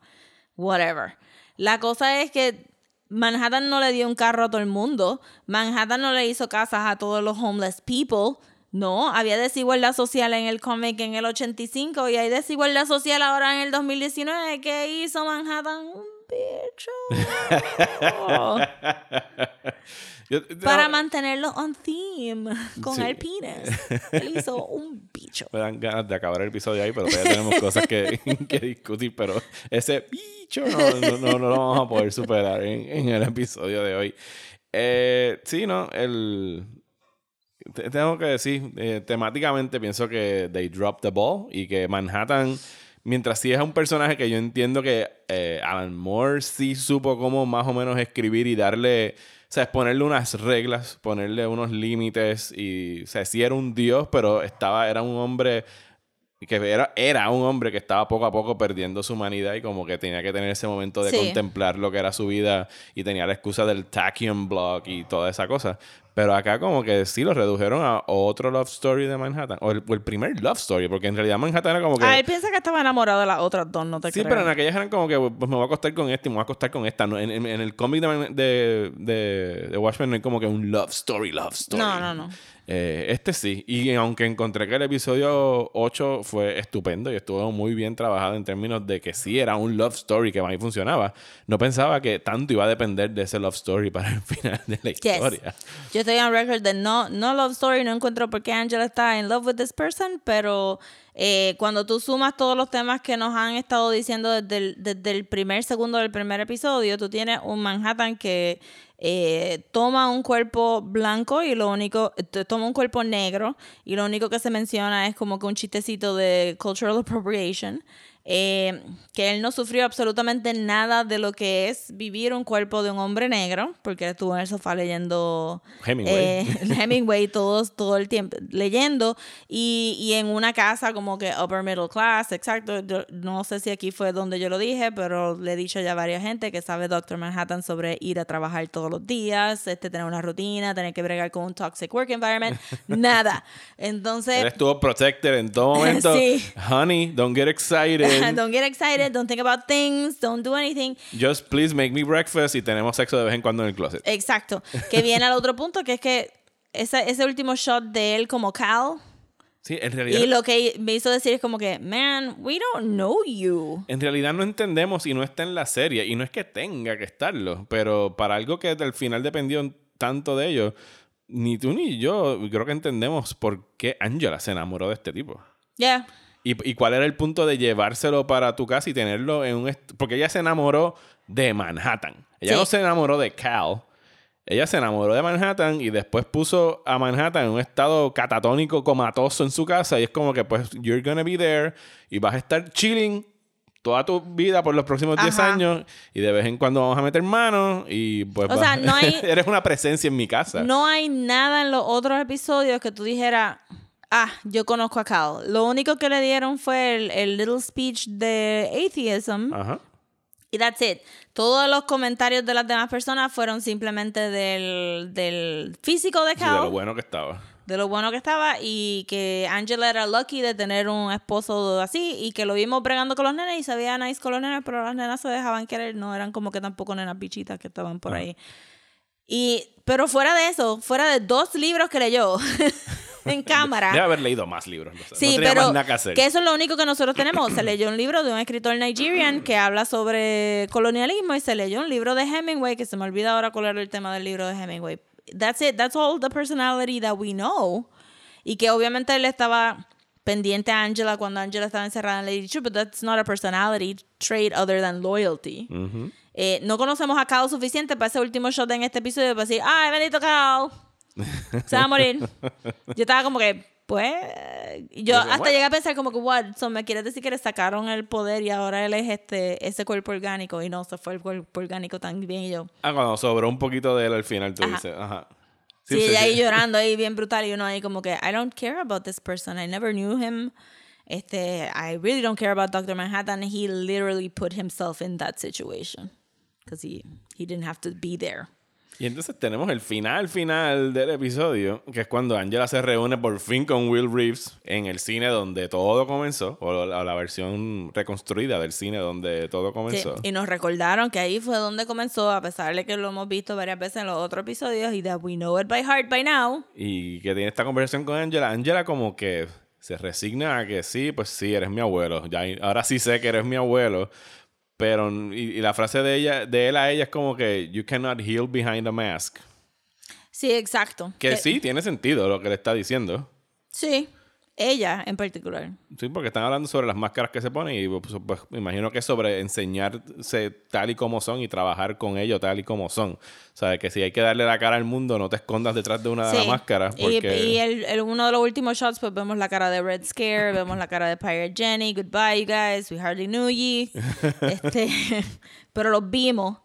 Whatever. La cosa es que Manhattan no le dio un carro a todo el mundo. Manhattan no le hizo casas a todos los homeless people. No, había desigualdad social en el cómic en el 85 y hay desigualdad social ahora en el 2019. ¿Qué hizo Manhattan? Bicho. (laughs) Para mantenerlo on theme con Sí. el penis. Él hizo un bicho. Me dan ganas de acabar el episodio ahí, pero todavía tenemos cosas que, (laughs) que discutir. Pero ese bicho no, no, no, no lo vamos a poder superar en, en el episodio de hoy. Eh, sí, ¿no? El, te- tengo que decir, eh, temáticamente pienso que they dropped the ball y que Manhattan, mientras sí es un personaje que yo entiendo que eh, Alan Moore sí supo cómo más o menos escribir y darle, o sea, ponerle unas reglas, ponerle unos límites y, o sea, sí era un dios, pero estaba, era un hombre que era, era un hombre que estaba poco a poco perdiendo su humanidad y como que tenía que tener ese momento de Sí. contemplar lo que era su vida y tenía la excusa del tachyon block y toda esa cosa. Pero acá como que sí lo redujeron a otro love story de Manhattan. O el, o el primer love story, porque en realidad Manhattan era como que... Ah, él piensa que estaba enamorado de las otras dos, no te Sí, creo. pero en aquellas eran como que pues me voy a acostar con este y me voy a acostar con esta. No, en, en- en el cómic de, de, de, de Watchmen no hay como que un love story, love story. No, no, no. Eh, este sí. Y aunque encontré que el episodio 8 fue estupendo y estuvo muy bien trabajado en términos de que sí era un love story que mí funcionaba, no pensaba que tanto iba a depender de ese love story para el (laughs) final de la Yes. historia. Yo estoy on record de no, no love story, no encuentro por qué Angela está in love with this person, pero eh, cuando tú sumas todos los temas que nos han estado diciendo desde el, desde el primer segundo del primer episodio, tú tienes un Manhattan que eh, toma un cuerpo blanco y lo único, toma un cuerpo negro y lo único que se menciona es como que un chistecito de cultural appropriation. Eh, que él no sufrió absolutamente nada de lo que es vivir un cuerpo de un hombre negro, porque estuvo en el sofá leyendo Hemingway. eh, (laughs) Hemingway todos, todo el tiempo, leyendo, y, y en una casa como que upper middle class, exacto, yo no sé si aquí fue donde yo lo dije, pero le he dicho ya a varias gente que sabe Doctor Manhattan sobre ir a trabajar todos los días, este, tener una rutina, tener que bregar con un toxic work environment, (laughs) nada. Entonces... Él estuvo protected en todo (laughs) momento. Sí. Honey, don't get excited. (laughs) don't get excited, don't think about things, don't do anything. Just please make me breakfast y tenemos sexo de vez en cuando en el closet. Exacto. Que viene al otro punto, que es que ese, ese último shot de él como Cal, Sí, en realidad. y lo que me hizo decir es como que, man, we don't know you. En realidad no entendemos y no está en la serie. Y no es que tenga que estarlo, pero para algo que al final dependió tanto de ellos, ni tú ni yo creo que entendemos por qué Angela se enamoró de este tipo. Yeah. ¿Y, y cuál era el punto de llevárselo para tu casa y tenerlo en un... Porque ella se enamoró de Manhattan. Ella Sí. no se enamoró de Cal. Ella se enamoró de Manhattan y después puso a Manhattan en un estado catatónico, comatoso en su casa. Y es como que, pues, you're gonna be there y vas a estar chilling toda tu vida por los próximos 10 Ajá. años. Y de vez en cuando vamos a meter manos y pues... O sea, no hay- (laughs) Eres una presencia en mi casa. No hay nada en los otros episodios que tú dijeras, ah, yo conozco a Cal. Lo único que le dieron fue el, el little speech de atheism. Ajá. Y that's it. Todos los comentarios de las demás personas fueron simplemente del, del físico de Sí, de Cal. lo bueno que estaba. de lo bueno que estaba y que Angela era lucky de tener un esposo así y que lo vimos bregando con los nenes y se veía nice con los nenes, pero las nenas se dejaban querer, no eran como que tampoco nenas bichitas que estaban por ahí. Y, pero fuera de eso, fuera de dos libros que leyó (laughs) en (laughs) cámara. Debe haber leído más libros. Sí, no pero nada que hacer. eso es lo único que nosotros tenemos. Se leyó un libro de un escritor nigerian que habla sobre colonialismo y se leyó un libro de Hemingway, que se me olvida ahora cuál era el tema del libro de Hemingway. That's it. That's all the personality that we know. Y que obviamente él estaba pendiente a Angela cuando Angela estaba encerrada en Lady True, but that's not a personality trait other than loyalty. Eh, no conocemos a Cal suficiente para ese último shot en este episodio para decir, ay, bendito Cal, se va a morir. Yo estaba como que, pues, yo hasta "What?" llegué a pensar como que, what, so, me quieres decir que le sacaron el poder y ahora él es este, ese cuerpo orgánico y no se fue el cuerpo orgánico tan bien y yo. Ah, cuando sobró un poquito de él al final, tú Ajá. dices, ajá. Sí, ella ahí llorando ahí bien brutal y uno ahí como que, I don't care about this person, I never knew him. Este, I really don't care about Dr. Manhattan. He literally put himself in that situation. Because he, he didn't have to be there. Y entonces tenemos el final final del episodio, que es cuando Angela se reúne por fin con Will Reeves en el cine donde todo comenzó, o la, la versión reconstruida del cine donde todo Sí, comenzó. y nos recordaron que ahí fue donde comenzó, a pesar de que lo hemos visto varias veces en los otros episodios y that we know it by heart by now. Y que tiene esta conversación con Angela. Angela como que se resigna a que sí, pues sí, eres mi abuelo. Ya, ahora sí sé que eres mi abuelo. Pero, y, y la frase de ella, de él a ella es como que you cannot heal behind a mask. Sí, exacto. Que sí, tiene sentido lo que le está diciendo. Sí, ella en particular. Sí, porque están hablando sobre las máscaras que se ponen y pues, pues, me imagino que sobre enseñarse tal y como son y trabajar con ellos tal y como son. O sea, que si hay que darle la cara al mundo, no te escondas detrás de una de Sí. las máscaras. Y- Porque... Y, el, el- uno de los últimos shots, pues vemos la cara de Red Scare, (laughs) vemos la cara de Pirate Jenny. Goodbye, you guys. We hardly knew ye. (laughs) este, (laughs) pero los vimos.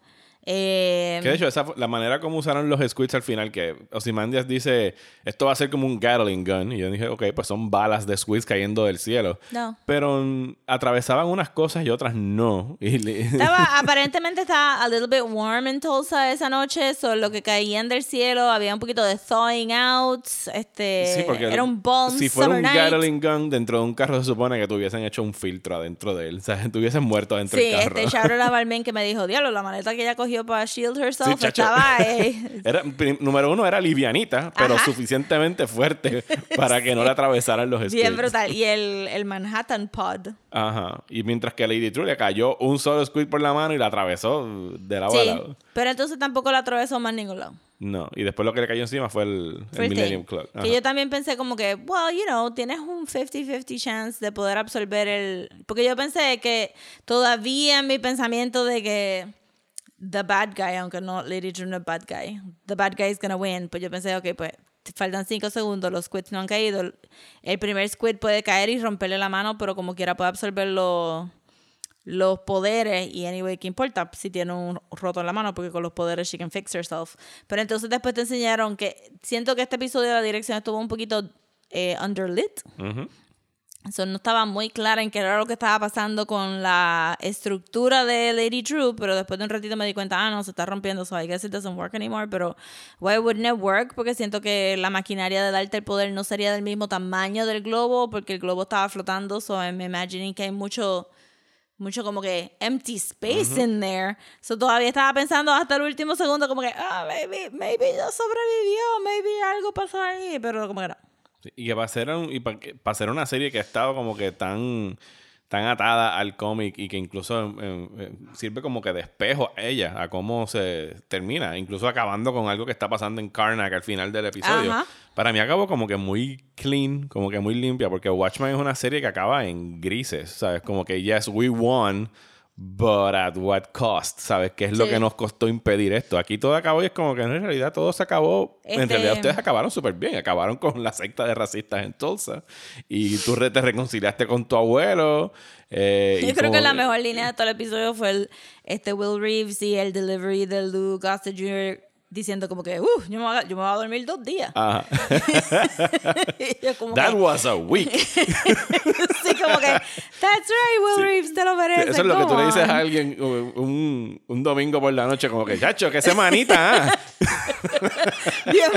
Eh, Que de hecho, esa la manera como usaron los squids al final, que Ozymandias dice, esto va a ser como un Gatling gun. Y yo dije, ok, pues son balas de squids cayendo del cielo. No. Pero mm, atravesaban unas cosas y otras no. (laughs) Y le- Estaba, (laughs) aparentemente estaba a little bit warm en Tulsa esa noche, so lo que caían del cielo, había un poquito de thawing out, este, Sí, porque era un balm si fuera un night. Gatling gun dentro de un carro se supone que tuviesen hecho un filtro adentro de él. O sea, (laughs) tuviesen muerto adentro Sí, del carro. este shout out a Balmain que me dijo, diablo, la maleta que ella cogió para shield herself Sí, estaba ahí. (laughs) Era, número uno era livianita, pero Ajá. suficientemente fuerte (laughs) para que no le atravesaran los squids. Bien brutal. Y el, el Manhattan Pod. Ajá. Y mientras que Lady True le cayó un solo squid por la mano y la atravesó de lado a Sí, lado. pero entonces tampoco la atravesó más ningún lado. No. Y después lo que le cayó encima fue el, Millennium. Clock. Ajá. Que yo también pensé como que, well, you know, tienes un 50-50 chance de poder absorber el... Porque yo pensé que todavía en mi pensamiento de que the bad guy, aunque no Lady True no es bad guy, the bad guy is gonna win, pues yo pensé, ok, pues faltan 5 segundos, los squids no han caído, el primer squid puede caer y romperle la mano, pero como quiera puede absorber los, los poderes y anyway, ¿qué importa si tiene un roto en la mano? Porque con los poderes she can fix herself. Pero entonces después te enseñaron que siento que este episodio de la dirección estuvo un poquito eh, underlit. So, no estaba muy clara en qué era lo que estaba pasando con la estructura de Lady True, pero después de un ratito me di cuenta, ah, no, se está rompiendo, so I guess it doesn't work anymore, pero why wouldn't it work? Porque siento que la maquinaria de darte el poder no sería del mismo tamaño del globo, porque el globo estaba flotando, so I'm imagining que hay mucho mucho como que empty space in there. So todavía estaba pensando hasta el último segundo como que, ah, maybe, maybe no sobrevivió, maybe algo pasó ahí, pero como que no. Y que para ser, un- y para, para ser una serie que ha estado como que tan, tan atada al cómic y que incluso eh, eh, sirve como que de espejo a ella, a cómo se termina, incluso acabando con algo que está pasando en Karnak al final del episodio. Ajá. Para mí acabó como que muy clean, como que muy limpia, porque Watchmen es una serie que acaba en grises, ¿sabes? Como que, yes, we won, but at what cost, ¿sabes? ¿Qué es lo que nos costó impedir esto? Aquí todo acabó y es como que en realidad todo se acabó. En Este- realidad ustedes acabaron súper bien, acabaron con la secta de racistas en Tulsa y tú te reconciliaste con tu abuelo. eh, Yo creo como- que la mejor línea de todo el episodio fue el, este Will Reeves y el delivery de Lou Gossett Jr. diciendo como que, uh, yo me, voy a, yo me voy a dormir dos días. Ajá. (laughs) Como That que, was a week. (laughs) sí, como que, that's right, Will Reeves, te lo mereces. Eso es lo que tú le dices on". a alguien un, un domingo por la noche, como que, chacho, qué semanita, ah". (laughs) Bien.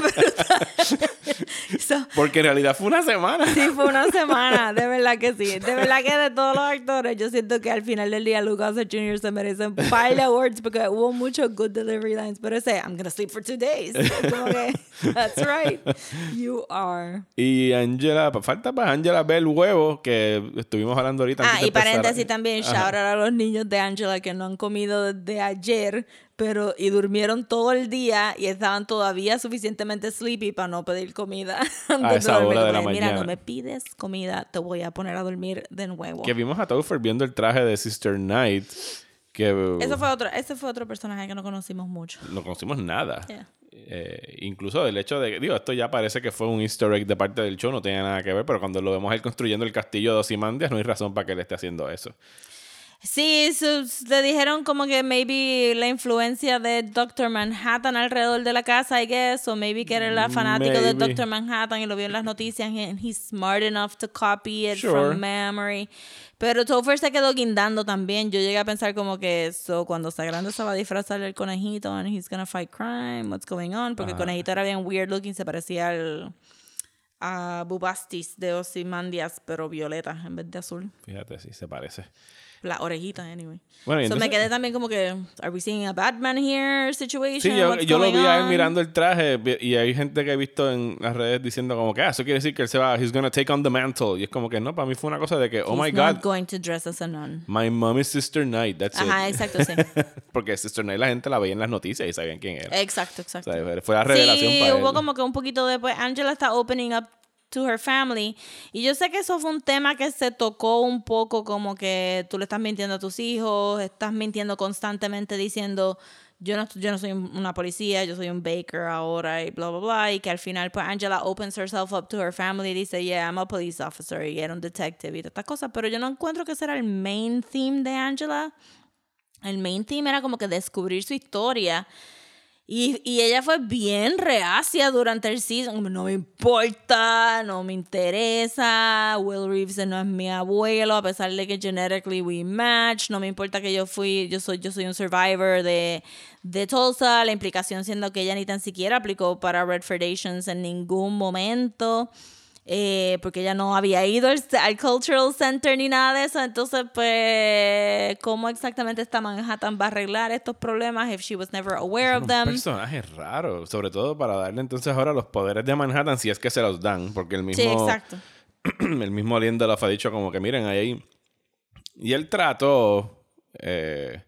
So, Porque en realidad fue una semana. Sí, fue una semana, de verdad que sí. De verdad que de todos los actores, yo siento que al final del día Lucas Jr. se merece un par de awards porque hubo muchos good delivery lines. Pero ese, I'm gonna sleep for two days. Que, (laughs) that's right. You are. Y Angela, falta para Angela ver el huevo que estuvimos hablando ahorita. Ah, y paréntesis también, Ajá. shout out a los niños de Angela que no han comido desde ayer, pero y durmieron todo el día y estaban todavía suficientemente sleepy para no pedir comida. (laughs) antes esa hora de la Mira, mañana". no me pides comida, te voy a poner a dormir de nuevo. Que vimos a Topher viendo el traje de Sister Knight. Que Eso fue otro, ese fue otro personaje que no conocimos mucho. no conocimos nada. Yeah. Eh, incluso el hecho de, digo, esto ya parece que fue un easter egg de parte del show, no tenía nada que ver, pero cuando lo vemos él construyendo el castillo de Ozymandias, no hay razón para que él esté haciendo eso. Sí, su- le dijeron como que maybe la influencia de Doctor Manhattan alrededor de la casa, I guess, o maybe que era el fanático de. Doctor Manhattan y lo vio en las noticias and he's smart enough to copy it Sure. from memory. Pero Topher se quedó guindando también. Yo llegué a pensar como que eso, cuando sea grande se va a disfrazar el conejito and he's gonna fight crime, what's going on, porque el Ajá. conejito era bien weird looking, se parecía al a Bubastis de Ozymandias, pero violeta en vez de azul. Fíjate, sí, se parece. La orejita, anyway. Bueno, so me entonces- quedé también como que, ¿Are we seeing a Batman here situation? Sí, yo, yo lo vi a él mirando el traje y hay gente que he visto en las redes diciendo como que, ah, eso quiere decir que él se va, he's gonna take on the mantle. Y es como que no, para mí fue una cosa de que, oh my not God, going to dress as a nun. my mom is Sister Knight, that's Ajá, it. exacto, sí. (laughs) Porque Sister Knight la gente la veía en las noticias y sabían quién era. exacto, exacto. O sea, fue la revelación sí, para hubo él. como que un poquito después, Angela está opening up to her family. Y yo sé que eso fue un tema que se tocó un poco como que tú le estás mintiendo a tus hijos, estás mintiendo constantemente diciendo, yo no, yo no soy un- una policía, yo soy un baker ahora y bla, bla, bla. Y que al final pues Angela opens herself up to her family y dice, yeah, I'm a police officer y era un detective y todas estas cosas. Pero yo no encuentro que ese era el main theme de Angela. El main theme era como que descubrir su historia. Y, y ella fue bien reacia durante el season. No me importa, no me interesa. Will Reeves no es mi abuelo, a pesar de que genetically we match. No me importa que yo fui, yo soy, yo soy un survivor de, de Tulsa. La implicación siendo que ella ni tan siquiera aplicó para Redford Asians en ningún momento eh, porque ella no había ido al, al Cultural Center ni nada de eso. Entonces, pues, ¿cómo exactamente esta Manhattan va a arreglar estos problemas if she was never aware of Un them? personaje raro, sobre todo para darle entonces ahora los poderes de Manhattan, si es que se los dan, porque el mismo, Sí, exacto. (clears throat) el mismo Lindelof ha dicho como que miren ahí. Y él trató eh,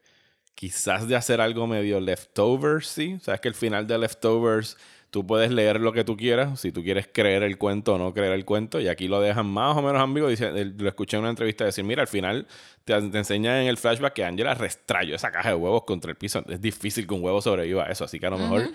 quizás de hacer algo medio leftovers, ¿sí? O sea, es que el final de leftovers tú puedes leer lo que tú quieras, si tú quieres creer el cuento o no creer el cuento, y aquí lo dejan más o menos ambiguo. Dice, lo escuché en una entrevista decir, mira, al final te, te enseña en el flashback que Angela restrayó esa caja de huevos contra el piso. Es difícil que un huevo sobreviva a eso, así que a lo mejor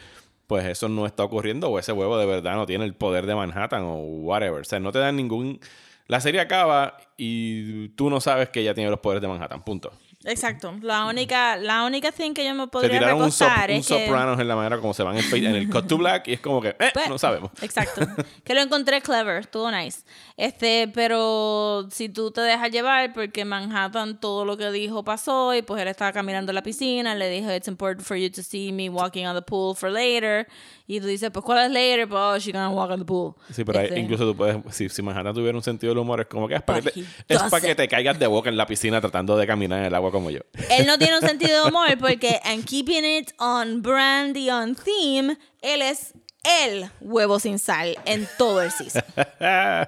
pues eso no está ocurriendo o ese huevo de verdad no tiene el poder de Manhattan o whatever. O sea, no te dan ningún... La serie acaba y tú no sabes que ella tiene los poderes de Manhattan, punto. Exacto. La única, la única thing que yo me Se podría tiraron un, sop- un es que... sopranos en la manera como se van en, en el cut to black y es como que, eh, Pues, no sabemos. Exacto. (laughs) Que lo encontré clever, estuvo nice. Este, pero si tú te dejas llevar, porque Manhattan todo lo que dijo pasó, y pues él estaba caminando en la piscina, le dijo, it's important for you to see me walking on the pool for later. Y tú dices, pues, ¿cuál es later? Pues, oh, she's gonna walk on the pool. Sí, pero ahí Este, incluso tú puedes, si, si Manhattan tuviera un sentido del humor, es como que es para que, te, es pa' que te caigas de boca en la piscina tratando de caminar en el agua como yo. Él no tiene un (laughs) sentido de humor porque, and keeping it on brand y on theme, él es el huevo sin sal en todo el season. (laughs)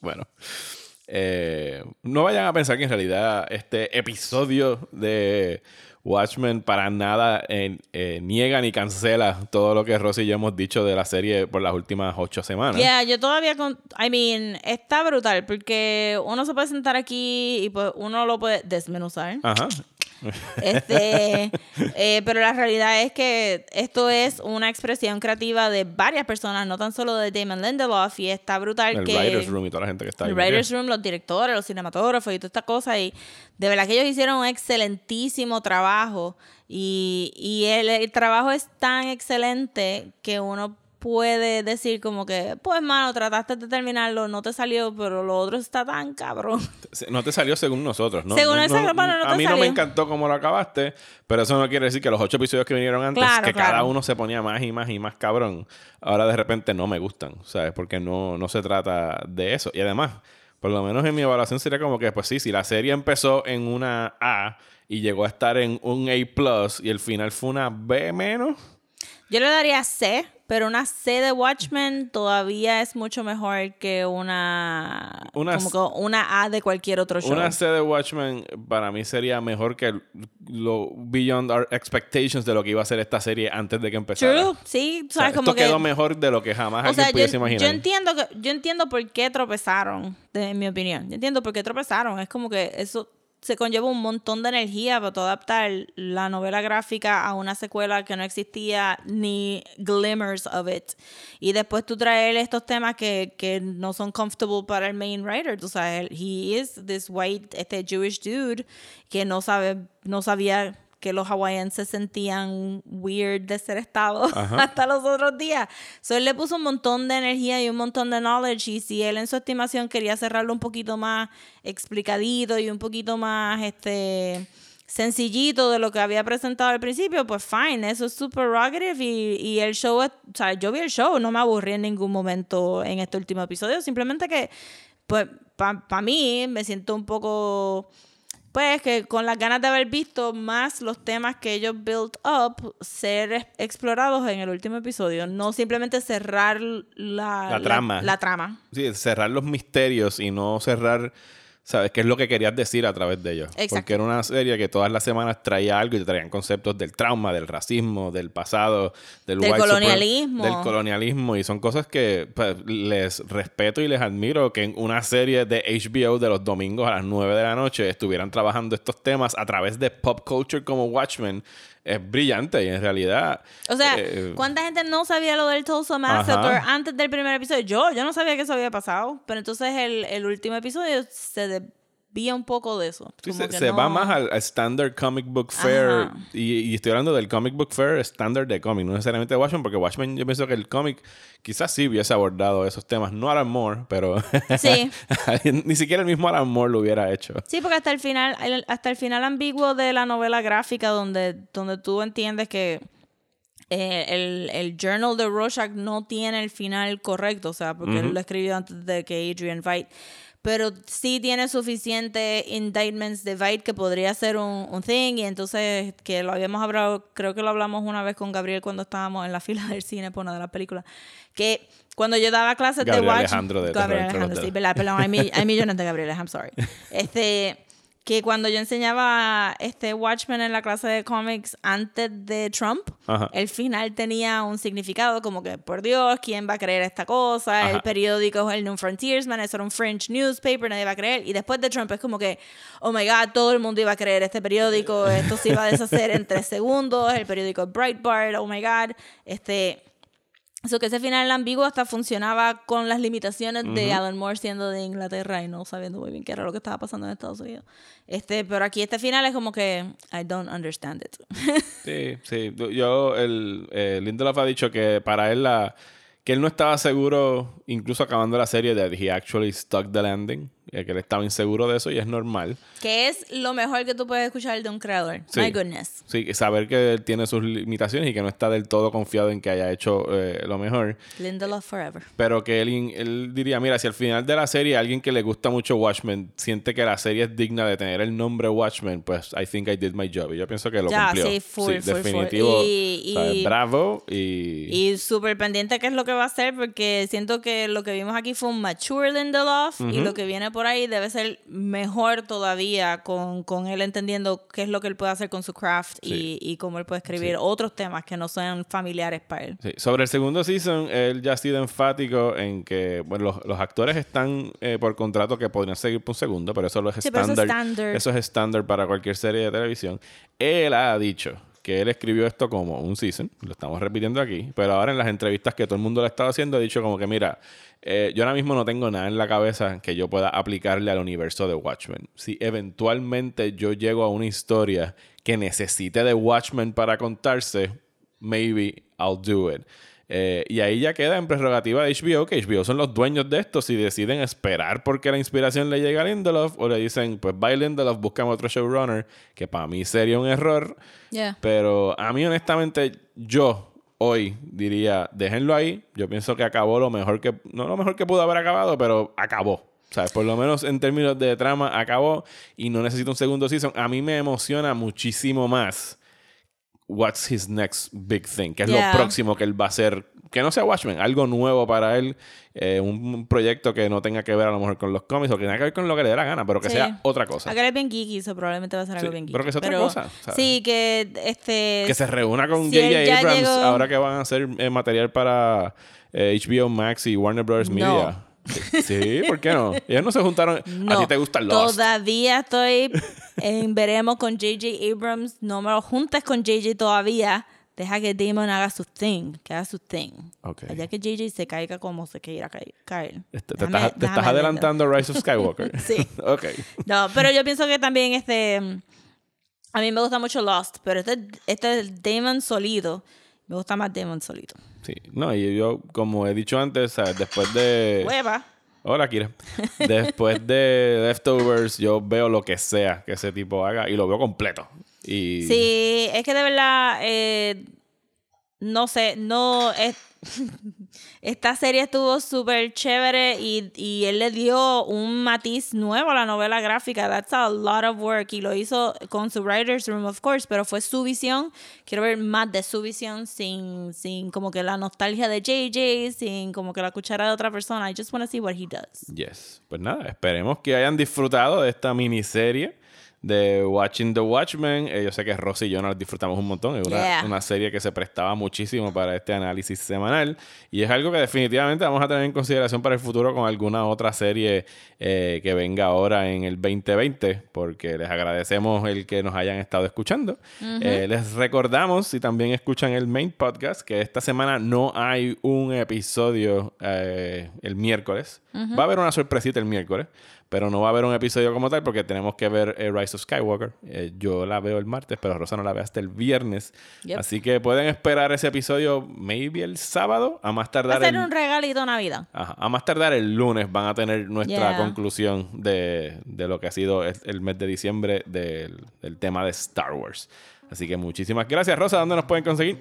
bueno. Eh, no vayan a pensar que en realidad este episodio de Watchmen para nada eh, eh, niega ni cancela todo lo que Rosy y yo hemos dicho de la serie por las últimas ocho semanas. Yeah, yo todavía con, I mean, está brutal porque uno se puede sentar aquí y pues uno lo puede desmenuzar. Ajá. Este, eh, pero la realidad es que esto es una expresión creativa de varias personas, no tan solo de Damon Lindelof y está brutal El que Writers Room y toda la gente que está ahí. el writers room, los directores, los cinematógrafos y toda esta cosa y de verdad que ellos hicieron un excelentísimo trabajo y, y el, el trabajo es tan excelente que uno puede decir como que, pues mano, trataste de terminarlo, no te salió, pero lo otro está tan cabrón. (laughs) No te salió según nosotros, ¿no? Según No- no- no A mí no me encantó cómo lo acabaste, pero eso no quiere decir que los ocho episodios que vinieron antes, Claro, que cada uno se ponía más y más y más cabrón, ahora de repente no me gustan, ¿sabes? Porque no, no se trata de eso. Y además, por lo menos en mi evaluación sería como que, pues sí, si la serie empezó en una A y llegó a estar en un A plus y el final fue una B menos, Yo le daría C, pero una C de Watchmen todavía es mucho mejor que una, Una como que una A de cualquier otro show. Una C de Watchmen para mí sería mejor que lo Beyond Our Expectations de lo que iba a ser esta serie antes de que empezara. True, sí, O sea, como esto que quedó mejor de lo que jamás alguien sea, yo, pudiese yo imaginar. entiendo que yo entiendo por qué tropezaron, de- en mi opinión. Yo entiendo por qué tropezaron. Es como que eso se conlleva un montón de energía para adaptar la novela gráfica a una secuela que no existía ni glimmers of it. Y después tú traer estos temas que, que no son comfortable para el main writer. Tú sabes, he is this white, este Jewish dude que no sabe, no sabía que los hawaianos se sentían weird de ser estado (laughs) hasta los otros días. So, él le puso un montón de energía y un montón de knowledge y si él en su estimación quería cerrarlo un poquito más explicadito y un poquito más este sencillito de lo que había presentado al principio, pues fine, eso es super prerogative y, y el show, es- o sea, yo vi el show, no me aburrí en ningún momento en este último episodio, simplemente que, pues, para mí me siento un poco pues que con las ganas de haber visto más los temas que ellos built up ser explorados en el último episodio, no simplemente cerrar la, La trama. La, trama. Sí, cerrar los misterios y no cerrar, ¿sabes? ¿Qué es lo que querías decir a través de ellos? Exacto. Porque era una serie que todas las semanas traía algo y te traían conceptos del trauma, del racismo, del pasado, del, Del colonialismo. Del colonialismo. Y son cosas que pues, les respeto y les admiro que en una serie de HBO de los domingos a las 9 de la noche estuvieran trabajando estos temas a través de pop culture como Watchmen. Es brillante y en realidad... O sea, eh, ¿cuánta gente no sabía lo del Tulsa Massacre Ajá. antes del primer episodio? Yo, yo no sabía que eso había pasado, pero entonces el, el último episodio se desvía un poco de eso. Sí, se, que se no- va más al, Standard Comic Book Fair. Y, y estoy hablando del Comic Book Fair Standard de cómic, no necesariamente de Watchmen, porque Watchmen yo pienso que el cómic quizás sí hubiese abordado esos temas. No Alan Moore, pero Sí. (laughs) ni siquiera el mismo Alan Moore lo hubiera hecho. Sí, porque hasta el final, el- hasta el final ambiguo de la novela gráfica, donde, donde tú entiendes que eh, el, el journal de Rorschach no tiene el final correcto, o sea, porque él lo escribió antes de que Adrian Veidt, pero sí tiene suficiente indictments de Veidt que podría ser un, un thing, y entonces que lo habíamos hablado, creo que lo hablamos una vez con Gabriel cuando estábamos en la (laughs) fila del cine por una de las películas, que cuando yo daba clases de Gabriel Watch... Alejandro de Gabriel Alejandro, sí. ¿verdad? Perdón, hay, hay millones de Gabrieles, I'm sorry. (laughs) Este, que cuando yo enseñaba este Watchmen en la clase de cómics antes de Trump, Ajá. el final tenía un significado como que, por Dios, ¿quién va a creer esta cosa? Ajá. El periódico es el New Frontiersman, eso era un French newspaper, nadie va a creer. Y después de Trump es como que, oh my God, todo el mundo iba a creer este periódico, esto se iba a deshacer en tres segundos, el periódico Breitbart, oh my God, este... Eso que ese final ambiguo hasta funcionaba con las limitaciones de Alan Moore siendo de Inglaterra y no sabiendo muy bien qué era lo que estaba pasando en Estados Unidos. Este, pero aquí este final es como que I don't understand it. (laughs) sí, sí. Yo, el, eh, Lindelof ha dicho que para él la que él no estaba seguro, incluso acabando la serie, de he actually stuck the landing. Que él estaba inseguro de eso y es normal. Que es lo mejor que tú puedes escuchar de un creador. My goodness. Sí, saber que él tiene sus limitaciones y que no está del todo confiado en que haya hecho eh, lo mejor. Lindelof forever. Pero que él, él diría, mira, si al final de la serie alguien que le gusta mucho Watchmen siente que la serie es digna de tener el nombre Watchmen, pues I think I did my job. Y yo pienso que lo ya, cumplió. Sí, full, sí, definitivo. Y, bravo y... Y súper pendiente qué es lo que va a hacer porque siento que lo que vimos aquí fue un mature Lindelof y lo que viene por ahí debe ser mejor todavía con, con, él entendiendo qué es lo que él puede hacer con su craft y, y, cómo él puede escribir otros temas que no sean familiares para él. Sobre el segundo season, él ya ha sido enfático en que bueno, los, los actores están eh, por contrato que podrían seguir por un segundo, pero eso es estándar. Eso es estándar para cualquier serie de televisión. Él ha dicho que él escribió esto como un season, lo estamos repitiendo aquí, pero ahora en las entrevistas que todo el mundo le ha estado haciendo ha dicho como que mira, eh, yo ahora mismo no tengo nada en la cabeza que yo pueda aplicarle al universo de Watchmen. Si eventualmente yo llego a una historia que necesite de Watchmen para contarse, maybe I'll do it. Eh, y ahí ya queda en prerrogativa de HBO, que HBO son los dueños de esto, si deciden esperar porque la inspiración le llega a Lindelof o le dicen, pues bye Lindelof, buscamos otro showrunner, que para mí sería un error. Pero a mí honestamente, yo hoy diría, déjenlo ahí. Yo pienso que acabó lo mejor que, no lo mejor que pudo haber acabado, pero acabó. Sea, por lo menos en términos de trama acabó y no necesito un segundo season. A mí me emociona muchísimo más what's his next big thing, que es lo próximo que él va a hacer, que no sea Watchmen, algo nuevo para él, eh, un proyecto que no tenga que ver a lo mejor con los cómics o que tenga que ver con lo que le dé la gana, pero que sea otra cosa. Acá es bien geeky, eso probablemente va a ser algo bien geeky. Pero que sea otra cosa. Sí, que este... Que se reúna con J.J. Abrams ahora que van a hacer eh, material para HBO eh, Max y Warner Bros. Media. (laughs) Sí, ¿por qué no? Ellos no se juntaron. a ti te gusta Lost. Todavía estoy en veremos con J.J. Abrams. No me lo juntes con J.J. todavía. Deja que Damon haga su thing, que haga su thing. Okay. Allá que J.J. se caiga como se quiera caer. Este, te, estás, te estás adelantando a Rise of Skywalker. (laughs) sí. (laughs) ok. No, pero yo pienso que también este. A mí me gusta mucho Lost, pero este, este Damon solido. Me gusta más Damon solito. Sí, no, y yo, como he dicho antes, después de. Hueva. Hola, Kira. Después de Leftovers, yo veo lo que sea que ese tipo haga y lo veo completo. Y... Sí, es que de verdad, eh, no sé, no es (laughs) esta serie estuvo súper chévere y, y, él le dio un matiz nuevo a la novela gráfica. That's a lot of work. Y lo hizo con su writer's room, of course, pero fue su visión. Quiero ver más de su visión sin, sin como que la nostalgia de JJ, sin como que la cuchara de otra persona. I just want to see what he does. Yes. Pues nada, esperemos que hayan disfrutado de esta miniserie de Watching the Watchmen. Eh, yo sé que Rosy y yo nos disfrutamos un montón. Es una, serie que se prestaba muchísimo para este análisis semanal. Y es algo que definitivamente vamos a tener en consideración para el futuro con alguna otra serie eh, que venga ahora en el 2020, porque les agradecemos el que nos hayan estado escuchando. Eh, les recordamos, si también escuchan el main podcast, que esta semana no hay un episodio el miércoles. Va a haber una sorpresita el miércoles pero no va a haber un episodio como tal porque tenemos que ver eh, Rise of Skywalker. Eh, yo la veo el martes, pero Rosa no la ve hasta el viernes. Así que pueden esperar ese episodio maybe el sábado, a más tardar. Va a ser un regalito Navidad. Ajá, a más tardar el lunes van a tener nuestra conclusión de, de, lo que ha sido el mes de diciembre del, del tema de Star Wars. Así que muchísimas gracias, Rosa. ¿Dónde nos pueden conseguir?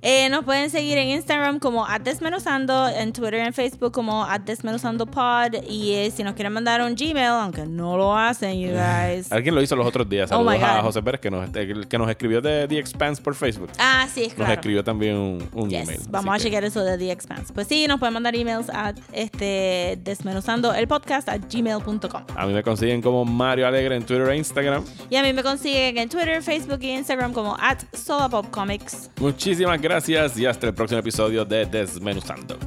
Eh, nos pueden seguir en Instagram como Desmenuzando, en Twitter y en Facebook como Pod Y eh, si nos quieren mandar un Gmail, aunque no lo hacen, you guys. (laughs) Alguien lo hizo los otros días. Oh Saludos a José Pérez, que nos, que nos escribió de The Expanse por Facebook. Ah, sí, claro. Nos escribió también un, un email. Vamos a chequear eso de The Expanse. Pues sí, nos pueden mandar emails a este, desmenuzando el podcast a gmail.com. A mí me consiguen como Mario Alegre en Twitter e Instagram. Y a mí me consiguen en Twitter, Facebook y Instagram como at. Muchísimas gracias y hasta el próximo episodio de Desmenuzando.